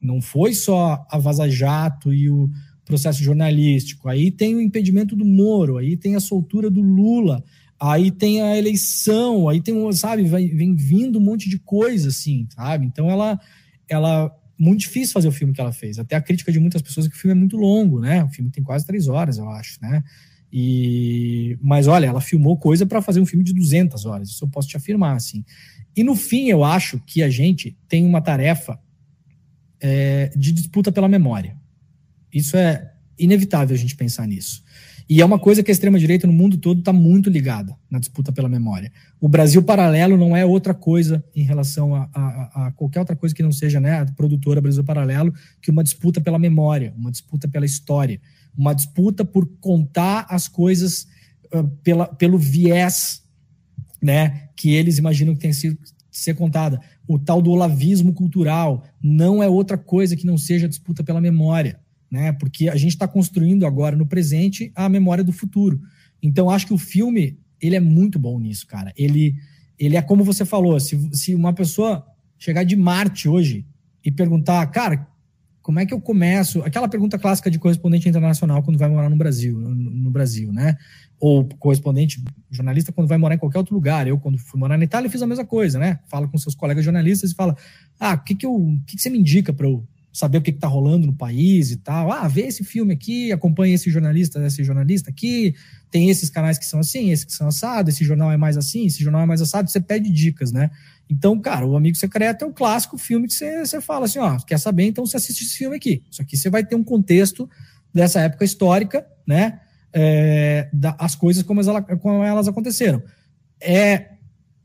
Não foi só a Vaza Jato e o processo jornalístico. Aí tem o impedimento do Moro, aí tem a soltura do Lula, aí tem a eleição, aí tem, sabe, vem, vindo um monte de coisa, assim, sabe? Então ela, ela muito difícil fazer o filme que ela fez. Até a crítica de muitas pessoas é que o filme é muito longo, né? O filme tem quase três horas, eu acho, né? E, mas olha, ela filmou coisa para fazer um filme de 200 horas, isso eu posso te afirmar, assim. E no fim, eu acho que a gente tem uma tarefa é, de disputa pela memória. Isso é inevitável a gente pensar nisso. E é uma coisa que a extrema-direita no mundo todo está muito ligada na disputa pela memória. O Brasil Paralelo não é outra coisa em relação a, a, a, qualquer outra coisa que não seja né, a produtora Brasil Paralelo que uma disputa pela memória, uma disputa pela história uma disputa por contar as coisas uh, pela, pelo viés né, que eles imaginam que tem que ser contada. O tal do olavismo cultural não é outra coisa que não seja disputa pela memória, né? Porque a gente está construindo agora no presente a memória do futuro. Então acho que o filme ele é muito bom nisso, cara. Ele ele é como você falou, se, se uma pessoa chegar de Marte hoje e perguntar, cara, como é que eu começo? Aquela pergunta clássica de correspondente internacional quando vai morar no Brasil, no, no, Brasil, né? Ou correspondente jornalista quando vai morar em qualquer outro lugar. Eu, quando fui morar na Itália, fiz a mesma coisa, né? Fala com seus colegas jornalistas e fala: ah, o que, que, que, que você me indica para eu saber o que está rolando no país e tal? Ah, vê esse filme aqui, acompanha esse jornalista, esse jornalista aqui. Tem esses canais que são assim, esses que são assados, esse jornal é mais assim, esse jornal é mais assado. Você pede dicas, né? Então, cara, o Amigo Secreto é um clássico filme que você, você fala assim, ó, quer saber, então você assiste esse filme aqui. Isso aqui você vai ter um contexto dessa época histórica, né? É, da, as coisas como elas, como elas aconteceram. É,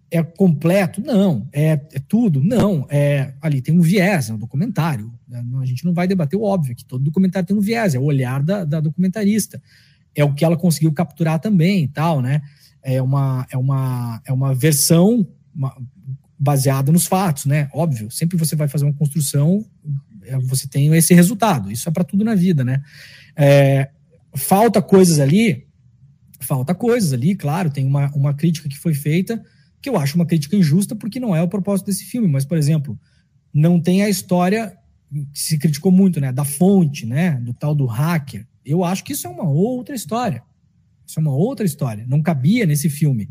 é completo? Não. É, é tudo? Não. É, ali tem um viés, é um documentário. Né? A gente não vai debater o óbvio, que todo documentário tem um viés, é o olhar da, da documentarista. É o que ela conseguiu capturar também e tal, né? É uma, é uma, é uma versão, uma, baseada nos fatos, né? Óbvio, sempre você vai fazer uma construção, é, você tem esse resultado. Isso é para tudo na vida, né? É, falta coisas ali, falta coisas ali, claro. Tem uma, uma crítica que foi feita que eu acho uma crítica injusta porque não é o propósito desse filme. Mas, por exemplo, não tem a história se criticou muito, né? Da fonte, né? Do tal do hacker, Eu acho que isso é uma outra história. Isso é uma outra história. Não cabia nesse filme.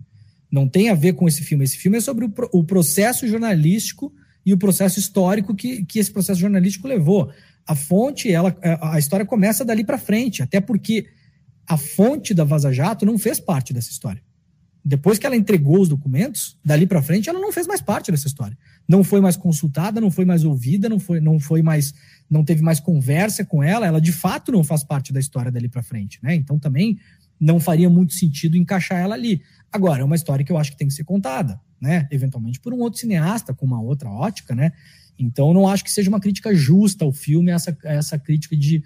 Não tem a ver com esse filme. Esse filme é sobre o, o processo jornalístico e o processo histórico que, que esse processo jornalístico levou. A fonte, ela, a história começa dali para frente, até porque a fonte da Vaza Jato não fez parte dessa história. Depois que ela entregou os documentos, dali para frente, ela não fez mais parte dessa história. Não foi mais consultada, não foi mais ouvida, não foi, não foi mais, não teve mais conversa com ela. Ela de fato não faz parte da história dali para frente, né? Então também não faria muito sentido encaixar ela ali. Agora é uma história que eu acho que tem que ser contada, né? Eventualmente por um outro cineasta com uma outra ótica, né? Então não acho que seja uma crítica justa ao filme essa essa crítica de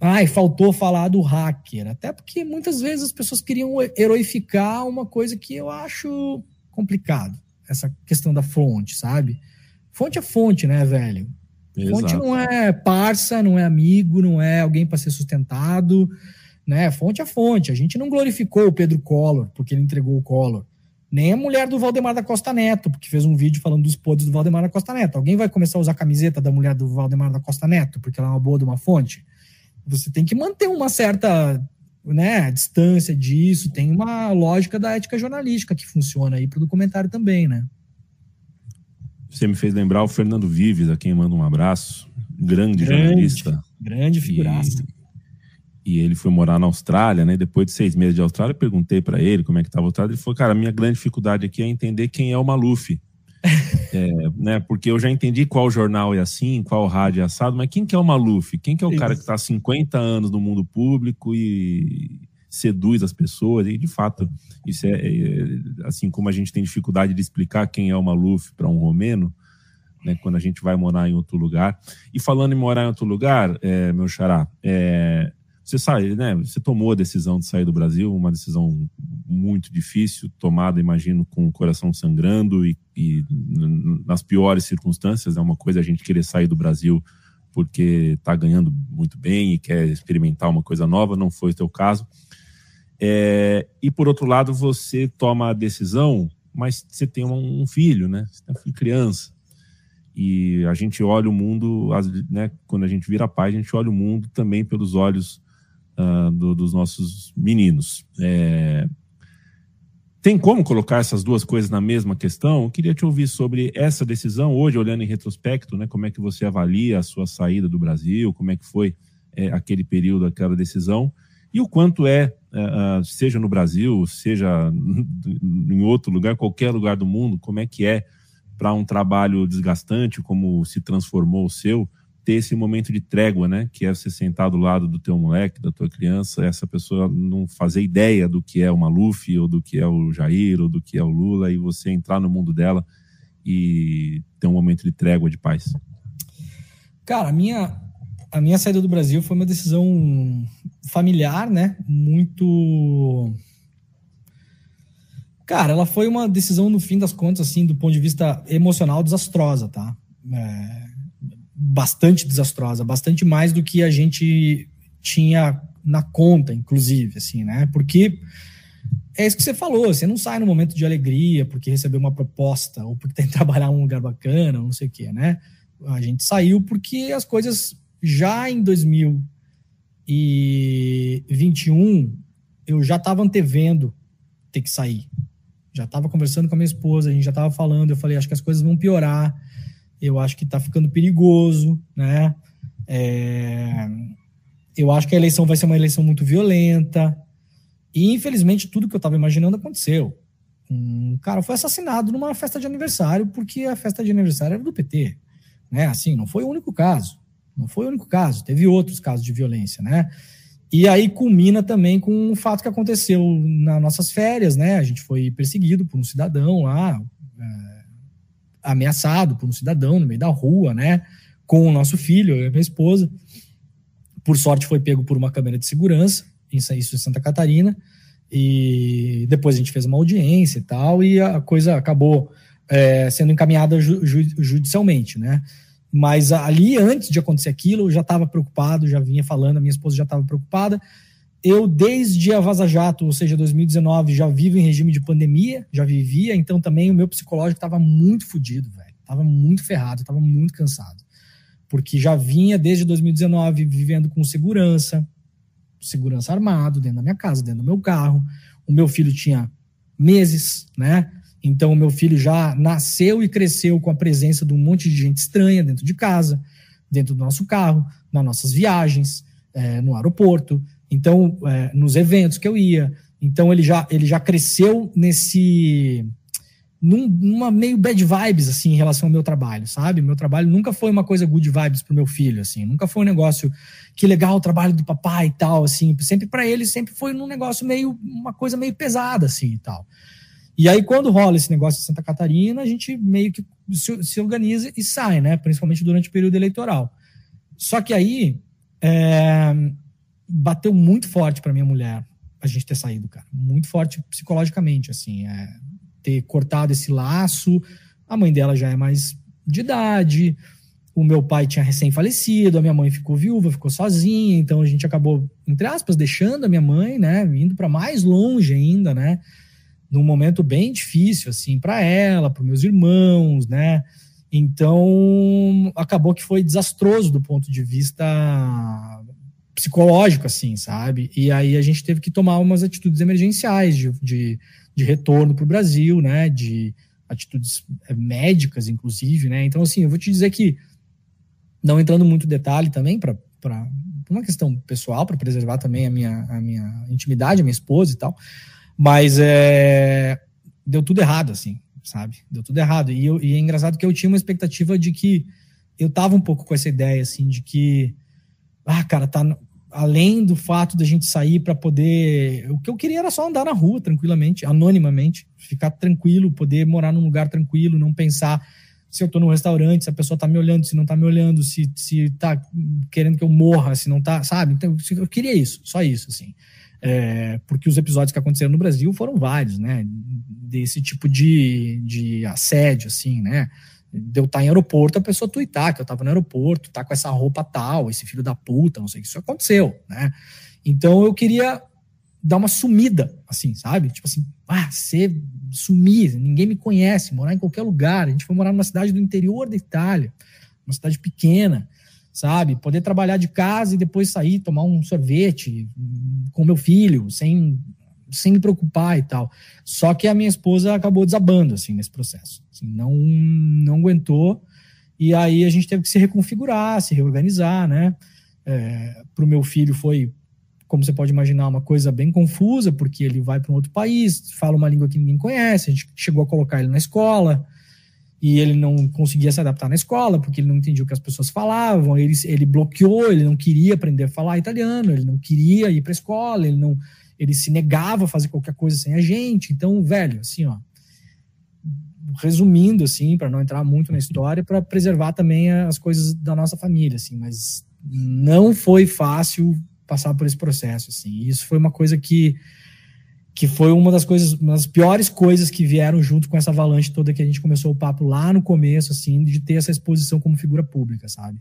Ai, faltou falar do hacker. Até porque muitas vezes as pessoas queriam heroificar uma coisa que eu acho complicado. Essa questão da fonte, sabe? Fonte é fonte, né, velho? Exato. Fonte não é parça, não é amigo, não é alguém para ser sustentado, né? Fonte é fonte. A gente não glorificou o Pedro Collor porque ele entregou o Collor. Nem a mulher do Valdemar da Costa Neto, porque fez um vídeo falando dos podres do Valdemar da Costa Neto. Alguém vai começar a usar a camiseta da mulher do Valdemar da Costa Neto porque ela é uma boa de uma fonte? Você tem que manter uma certa né, distância disso, tem uma lógica da ética jornalística que funciona aí para o documentário também, né? Você me fez lembrar o Fernando Vives, a quem manda um abraço, grande, grande jornalista. Grande figuraça. E, e, ele foi morar na Austrália, né? Depois de seis meses de Austrália, perguntei para ele como é que estava a Austrália. Ele falou, cara, a minha grande dificuldade aqui é entender quem é o Maluf. É, né, porque eu já entendi qual jornal é assim, qual rádio é assado, mas quem que é o Maluf? Quem que é o Isso. cara que está há 50 anos no mundo público e seduz as pessoas? E, de fato, isso é, é assim como a gente tem dificuldade de explicar quem é o Maluf para um romeno, né, quando a gente vai morar em outro lugar. E falando em morar em outro lugar, é, meu xará, é, você sabe, né? Você tomou a decisão de sair do Brasil, uma decisão muito difícil, tomada, imagino, com o coração sangrando e, e nas piores circunstâncias. É uma coisa a gente querer sair do Brasil porque está ganhando muito bem e quer experimentar uma coisa nova. Não foi o teu caso. É, e por outro lado, você toma a decisão, mas você tem um, filho, né? Você tem criança. E a gente olha o mundo, né, quando a gente vira pai, a gente olha o mundo também pelos olhos uh, do, dos nossos meninos. É... Tem como colocar essas duas coisas na mesma questão? Eu queria te ouvir sobre essa decisão, hoje, olhando em retrospecto, né, como é que você avalia a sua saída do Brasil, como é que foi é, aquele período, aquela decisão, e o quanto é, uh, seja no Brasil, seja [laughs] em outro lugar, qualquer lugar do mundo, como é que é para um trabalho desgastante, como se transformou o seu, ter esse momento de trégua, né? Que é você sentar do lado do teu moleque, da tua criança, essa pessoa não fazer ideia do que é o Maluf, ou do que é o Jair, ou do que é o Lula, e você entrar no mundo dela e ter um momento de trégua, de paz. Cara, a minha, a minha saída do Brasil foi uma decisão familiar, né? Muito. Cara, ela foi uma decisão, no fim das contas, assim, do ponto de vista emocional, desastrosa, tá? É bastante desastrosa, bastante mais do que a gente tinha na conta, inclusive, assim, né? Porque é isso que você falou, você não sai no momento de alegria porque recebeu uma proposta ou porque tem que [laughs] trabalhar um lugar bacana, não sei o quê, né? A gente saiu porque as coisas já em 2021 eu já estava antevendo ter que sair. Já estava conversando com a minha esposa, a gente já estava falando, eu falei, acho que as coisas vão piorar eu acho que está ficando perigoso, né? É, eu acho que a eleição vai ser uma eleição muito violenta. E, infelizmente, tudo que eu estava imaginando aconteceu. Um cara foi assassinado numa festa de aniversário porque a festa de aniversário era do PT. Né? Assim, não foi o único caso. Não foi o único caso. Teve outros casos de violência, né? E aí culmina também com o fato que aconteceu nas nossas férias, né? A gente foi perseguido por um cidadão lá, ameaçado por um cidadão no meio da rua, né? Com o nosso filho, eu minha esposa. Por sorte, foi pego por uma câmera de segurança, isso em Santa Catarina. E depois a gente fez uma audiência e tal, e a coisa acabou é, sendo encaminhada ju judicialmente, né? Mas ali, antes de acontecer aquilo, eu já estava preocupado, já vinha falando, a minha esposa já estava preocupada eu, desde a Vaza Jato, ou seja, 2019, já vivo em regime de pandemia, já vivia, então também o meu psicológico estava muito fodido, velho. Tava muito ferrado, tava muito cansado. Porque já vinha desde 2019 vivendo com segurança, segurança armado dentro da minha casa, dentro do meu carro. O meu filho tinha meses, né? Então, o meu filho já nasceu e cresceu com a presença de um monte de gente estranha dentro de casa, dentro do nosso carro, nas nossas viagens, é, no aeroporto, então, é, nos eventos que eu ia. Então, ele já, ele já cresceu nesse. Num, numa meio bad vibes, assim, em relação ao meu trabalho, sabe? Meu trabalho nunca foi uma coisa good vibes pro meu filho, assim. Nunca foi um negócio, que legal o trabalho do papai e tal, assim. Sempre para ele, sempre foi um negócio meio, uma coisa meio pesada, assim, e tal. E aí, quando rola esse negócio de Santa Catarina, a gente meio que se, se organiza e sai, né? Principalmente durante o período eleitoral. Só que aí é, bateu muito forte para minha mulher a gente ter saído, cara. Muito forte psicologicamente, assim. É, ter cortado esse laço. A mãe dela já é mais de idade. O meu pai tinha recém-falecido, a minha mãe ficou viúva, ficou sozinha, então a gente acabou, entre aspas, deixando a minha mãe, né, indo para mais longe ainda, né, num momento bem difícil, assim, para ela, para meus irmãos, né? Então, acabou que foi desastroso do ponto de vista psicológico, assim, sabe? E aí a gente teve que tomar umas atitudes emergenciais de, de, de retorno para o Brasil, né? De atitudes é, médicas, inclusive, né? Então, assim, eu vou te dizer que, não entrando muito detalhe também, para uma questão pessoal, para preservar também a minha, a minha intimidade, a minha esposa e tal, mas é, deu tudo errado, assim, sabe? Deu tudo errado. E, eu, e é engraçado que eu tinha uma expectativa de que eu tava um pouco com essa ideia, assim, de que, ah, cara, tá. Além do fato da gente sair para poder. O que eu queria era só andar na rua tranquilamente, anonimamente, ficar tranquilo, poder morar num lugar tranquilo, não pensar se eu tô no restaurante, se a pessoa tá me olhando, se não tá me olhando, se, se tá querendo que eu morra, se não tá, sabe? Então, eu queria isso, só isso, assim é, porque os episódios que aconteceram no Brasil foram vários, né? Desse tipo de, de assédio, assim, né? De eu estar em aeroporto, a pessoa tuitar que eu estava no aeroporto, tá com essa roupa tal, esse filho da puta, não sei o que, isso aconteceu, né? Então eu queria dar uma sumida, assim, sabe? Tipo assim, ah, ser sumir, ninguém me conhece, morar em qualquer lugar. A gente foi morar numa cidade do interior da Itália, uma cidade pequena sabe? Poder trabalhar de casa e depois sair, tomar um sorvete com meu filho, sem, sem me preocupar e tal. Só que a minha esposa acabou desabando, assim, nesse processo. Assim, não, não aguentou. E aí a gente teve que se reconfigurar, se reorganizar, né? É, Para o meu filho foi, como você pode imaginar, uma coisa bem confusa, porque ele vai para um outro país, fala uma língua que ninguém conhece, a gente chegou a colocar ele na escola, e ele não conseguia se adaptar na escola, porque ele não entendia o que as pessoas falavam, ele, ele bloqueou, ele não queria aprender a falar italiano, ele não queria ir para a escola, ele não ele se negava a fazer qualquer coisa sem a gente. Então, velho, assim, ó, resumindo assim, para não entrar muito na história, para preservar também as coisas da nossa família, assim, mas não foi fácil passar por esse processo, assim. Isso foi uma coisa que que foi uma das coisas, uma das piores coisas que vieram junto com essa avalanche toda que a gente começou o papo lá no começo, assim, de ter essa exposição como figura pública, sabe?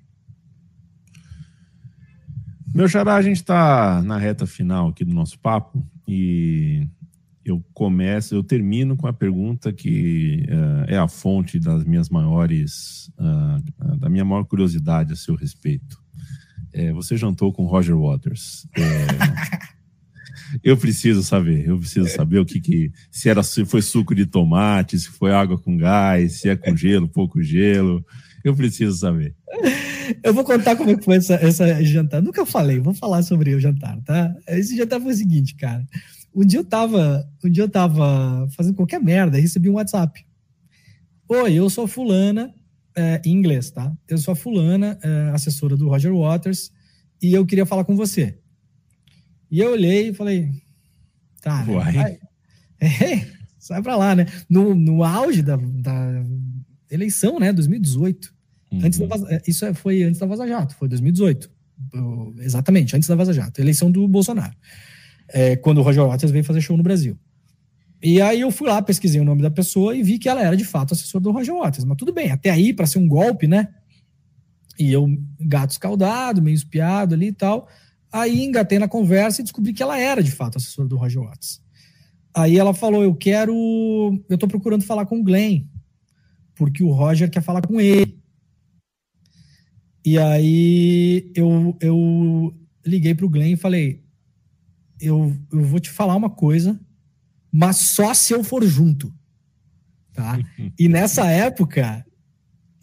Meu xará, a gente está na reta final aqui do nosso papo e eu começo, eu termino com a pergunta que uh, é a fonte das minhas maiores, uh, da minha maior curiosidade a seu respeito. É, você jantou com Roger Waters. É, [laughs] Eu preciso saber, eu preciso saber o que que se era se foi suco de tomate, se foi água com gás, se é com gelo, pouco gelo. Eu preciso saber. Eu vou contar como é que foi essa, essa jantar. Nunca falei, vou falar sobre o jantar, tá? Esse jantar foi o seguinte, cara. Um dia eu tava, um dia eu tava fazendo qualquer merda e recebi um WhatsApp. Oi, eu sou fulana, é, em inglês, tá? Eu sou a fulana, é, assessora do Roger Waters, e eu queria falar com você. E eu olhei e falei, tá, vai, [laughs] é, sai pra lá, né? No, no auge da, da eleição, né, 2018. Uhum. Antes da, é, isso é, foi antes da Vaza Jato, foi 2018. Exatamente, antes da Vaza Jato, eleição do Bolsonaro. É, quando o Roger Waters veio fazer show no Brasil. E aí eu fui lá, pesquisei o nome da pessoa e vi que ela era de fato assessor do Roger Waters. Mas tudo bem, até aí, para ser um golpe, né? E eu, gato escaldado, meio espiado ali e tal. Aí engatei na conversa e descobri que ela era de fato assessora do Roger Watts. Aí ela falou: Eu quero. Eu tô procurando falar com o Glenn, porque o Roger quer falar com ele. E aí eu, eu liguei pro Glenn e falei: eu, eu vou te falar uma coisa, mas só se eu for junto. Tá? E nessa época,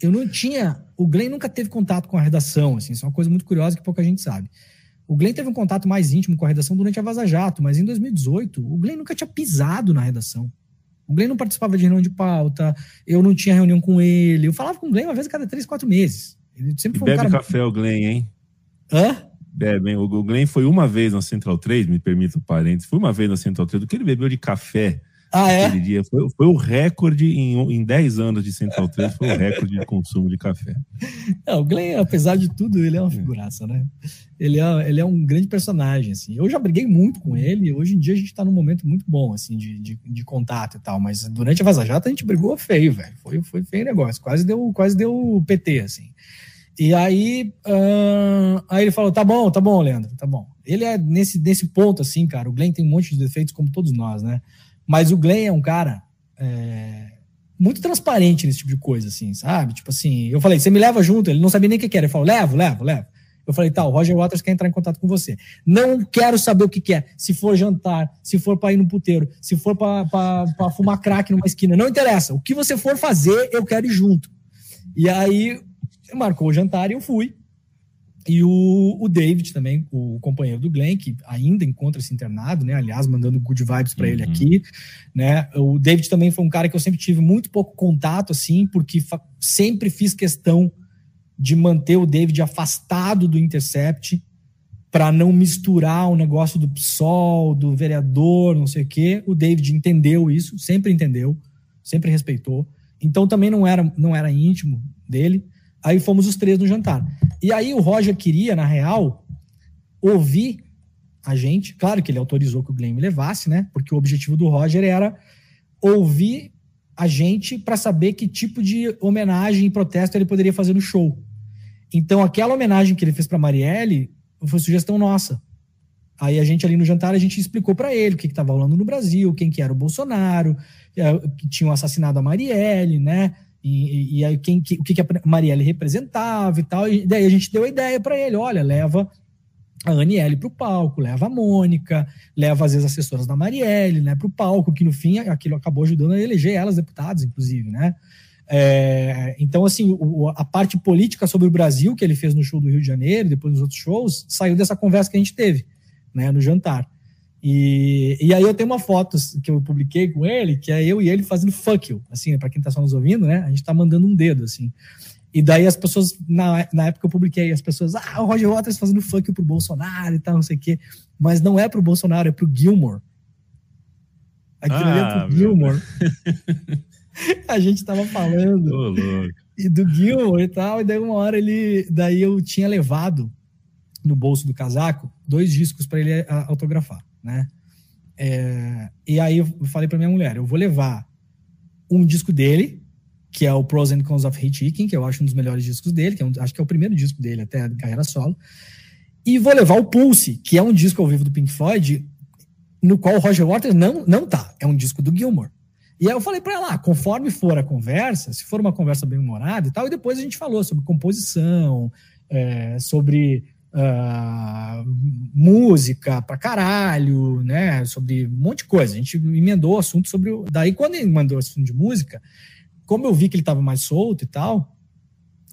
eu não tinha. O Glenn nunca teve contato com a redação, assim, isso é uma coisa muito curiosa que pouca gente sabe. O Glenn teve um contato mais íntimo com a redação durante a Vaza Jato, mas em 2018, o Glenn nunca tinha pisado na redação. O Glenn não participava de reunião de pauta, eu não tinha reunião com ele. Eu falava com o Glenn uma vez a cada três, quatro meses. Ele sempre foi um Bebe cara... café o Glenn, hein? Hã? Bebe, hein? O Glenn foi uma vez na Central 3, me permita o parênteses, foi uma vez na Central 3, do que ele bebeu de café ah, é? dia. Foi, foi o recorde em, em 10 anos de Central 3, foi o recorde de consumo de café. É, o Glenn, apesar de tudo, ele é uma figuraça, né? Ele é, ele é um grande personagem, assim. Eu já briguei muito com ele, hoje em dia a gente tá num momento muito bom, assim, de, de, de contato e tal, mas durante a Vaza Jato a gente brigou feio, velho. Foi, foi feio negócio, quase deu, quase deu PT, assim. E aí, uh, aí ele falou: tá bom, tá bom, Leandro, tá bom. Ele é nesse, nesse ponto, assim, cara. O Glenn tem um monte de defeitos, como todos nós, né? Mas o Glenn é um cara é, muito transparente nesse tipo de coisa, assim, sabe? Tipo assim, eu falei, você me leva junto? Ele não sabia nem o que, era. Ele falou, levo, levo, levo. Eu falei, tá, o Roger Waters quer entrar em contato com você. Não quero saber o que, que é. Se for jantar, se for para ir no puteiro, se for para fumar crack numa esquina, não interessa. O que você for fazer, eu quero ir junto. E aí marcou o jantar e eu fui. E o, o David também, o companheiro do Glenn, que ainda encontra-se internado, né? Aliás, mandando good vibes para uhum. ele aqui, né? O David também foi um cara que eu sempre tive muito pouco contato, assim, porque sempre fiz questão de manter o David afastado do Intercept para não misturar o negócio do PSOL, do vereador, não sei o quê. O David entendeu isso, sempre entendeu, sempre respeitou. Então também não era, não era íntimo dele. Aí fomos os três no jantar. E aí o Roger queria, na real, ouvir a gente. Claro que ele autorizou que o Glenn me levasse, né? Porque o objetivo do Roger era ouvir a gente para saber que tipo de homenagem e protesto ele poderia fazer no show. Então, aquela homenagem que ele fez para Marielle foi sugestão nossa. Aí a gente ali no jantar a gente explicou para ele o que estava rolando no Brasil, quem que era o Bolsonaro, é, que tinham assassinado a Marielle, né? E, e, aí quem, que, o que, que a Marielle representava e tal. E daí a gente deu a ideia para ele: olha, leva a Aniele para o palco, leva a Mônica, leva às vezes assessoras da Marielle né, para o palco, que no fim aquilo acabou ajudando a eleger elas deputadas, inclusive, né? É, então, assim, o, a parte política sobre o Brasil que ele fez no show do Rio de Janeiro, depois nos outros shows, saiu dessa conversa que a gente teve, né, no jantar. E, e aí eu tenho uma foto que eu publiquei com ele, que é eu e ele fazendo fuck you, assim, para quem tá só nos ouvindo, né? A gente tá mandando um dedo, assim. E daí as pessoas, na, na época eu publiquei, as pessoas, ah, o Roger Waters fazendo fuck you pro Bolsonaro e tal, não sei o quê. Mas não é pro Bolsonaro, é pro Gilmore. Aquilo ah, ali é pro ah, Gilmore. [laughs] a gente tava falando. Ô. E do Gilmore e tal, e daí uma hora ele. Daí eu tinha levado no bolso do casaco dois discos para ele autografar né? É, e aí eu falei para minha mulher, eu vou levar um disco dele, que é o Pros and Cons of Hitchhiking, que eu acho um dos melhores discos dele, que é um, acho que é o primeiro disco dele até de carreira solo. E vou levar o Pulse, que é um disco ao vivo do Pink Floyd, no qual o Roger Waters não, não tá. É um disco do Gilmore. E aí eu falei para ela, ah, conforme for a conversa, se for uma conversa bem humorada e tal, e depois a gente falou sobre composição, é, sobre uh, música pra caralho, né? Sobre um monte de coisa. A gente emendou o assunto sobre. O... Daí, quando ele mandou o assunto de música, como eu vi que ele tava mais solto e tal,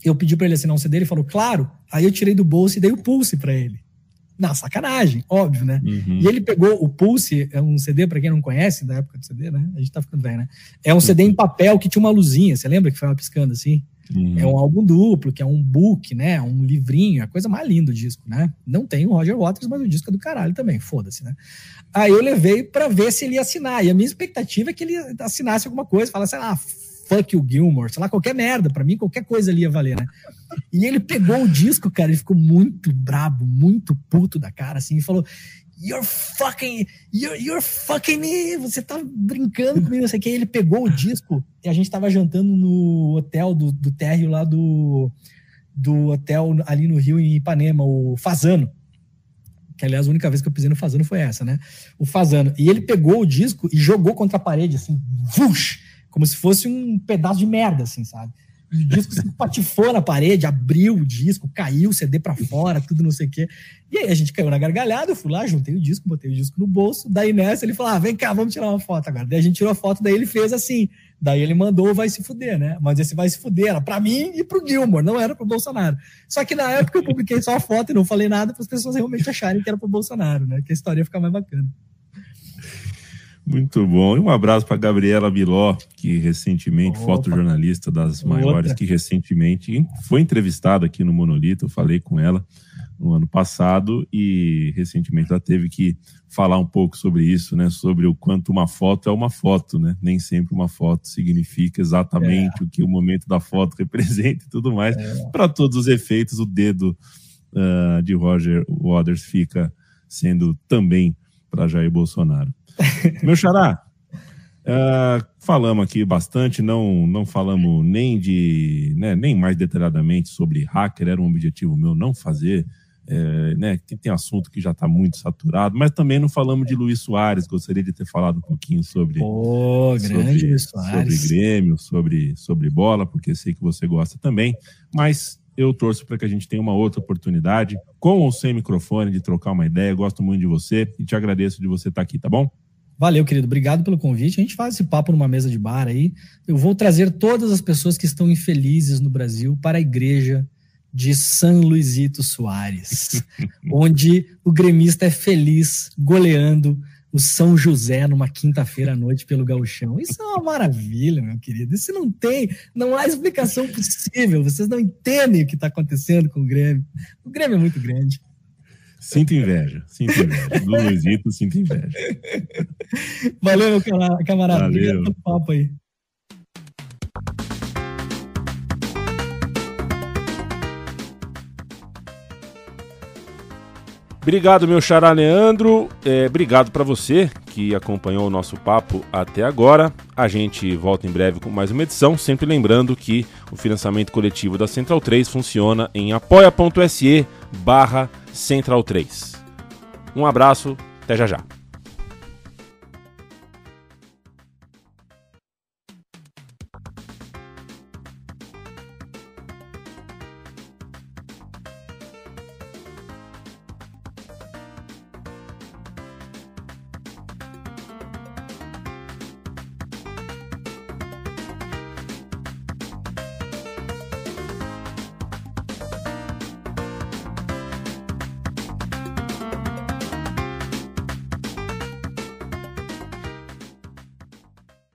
eu pedi para ele assinar um CD, ele falou, claro. Aí eu tirei do bolso e dei o Pulse para ele. Na sacanagem, óbvio, né? Uhum. E ele pegou o Pulse, é um CD, para quem não conhece, da época do CD, né? A gente tá ficando velho, né? É um CD em papel que tinha uma luzinha, você lembra que ficava piscando assim? Uhum. É um álbum duplo, que é um book, né? Um livrinho, a coisa mais linda do disco, né? Não tem o Roger Waters, mas o disco é do caralho também, foda-se, né? Aí eu levei para ver se ele ia assinar. E a minha expectativa é que ele assinasse alguma coisa, falasse, ah, fuck you, Gilmore, sei lá, qualquer merda. Para mim, qualquer coisa ali ia valer, né? E ele pegou o disco, cara, ele ficou muito brabo, muito puto da cara, assim, e falou: You're fucking. You're, you're fucking. Você tá brincando comigo, não sei o que. Ele pegou o disco e a gente tava jantando no hotel do, do térreo lá do, do hotel ali no Rio, em Ipanema, o Fazano. Que, aliás, a única vez que eu pisei no Fazano foi essa, né? O Fazano. E ele pegou o disco e jogou contra a parede, assim, vush, como se fosse um pedaço de merda, assim, sabe? O disco se patifou na parede, abriu o disco, caiu o CD pra fora, tudo não sei o quê. E aí a gente caiu na gargalhada, eu fui lá, juntei o disco, botei o disco no bolso. Daí nessa ele falou: ah, vem cá, vamos tirar uma foto agora. Daí a gente tirou a foto, daí ele fez assim. Daí ele mandou vai se fuder, né? Mas esse vai se fuder era pra mim e pro Gilmore, não era pro Bolsonaro. Só que na época eu publiquei só a foto e não falei nada para as pessoas realmente acharem que era pro Bolsonaro, né? Que a história ia ficar mais bacana. Muito bom. E um abraço para Gabriela Biló, que recentemente, Opa. fotojornalista das maiores, Outra. que recentemente foi entrevistada aqui no Monolito. Eu falei com ela no ano passado e recentemente ela teve que falar um pouco sobre isso, né? Sobre o quanto uma foto é uma foto, né? Nem sempre uma foto significa exatamente é. o que o momento da foto [laughs] representa e tudo mais. É. Para todos os efeitos, o dedo uh, de Roger Waters fica sendo também para Jair Bolsonaro. [laughs] Meu xará, uh, falamos aqui bastante, não, não falamos nem de, né, nem mais detalhadamente sobre hacker, era um objetivo meu não fazer, é, né, tem, tem assunto que já está muito saturado, mas também não falamos de Luiz Soares, gostaria de ter falado um pouquinho sobre, oh, sobre, sobre Grêmio, sobre, sobre bola, porque sei que você gosta também, mas eu torço para que a gente tenha uma outra oportunidade, com ou sem microfone, de trocar uma ideia. Gosto muito de você e te agradeço de você estar tá aqui, tá bom? Valeu, querido. Obrigado pelo convite. A gente faz esse papo numa mesa de bar aí. Eu vou trazer todas as pessoas que estão infelizes no Brasil para a igreja de São Luizito Soares, [laughs] onde o gremista é feliz goleando o São José numa quinta-feira à noite pelo gauchão. Isso é uma maravilha, meu querido. Isso não tem, não há explicação possível. Vocês não entendem o que está acontecendo com o Grêmio. O Grêmio é muito grande. Sinto inveja, sinto inveja. Do Luizito, sinto inveja. Valeu, meu camarada. Valeu. Obrigado pelo papo aí. Obrigado, meu xará Leandro. É, obrigado para você que acompanhou o nosso papo até agora. A gente volta em breve com mais uma edição. Sempre lembrando que o financiamento coletivo da Central 3 funciona em apoia.se barra Central 3. Um abraço, até já já.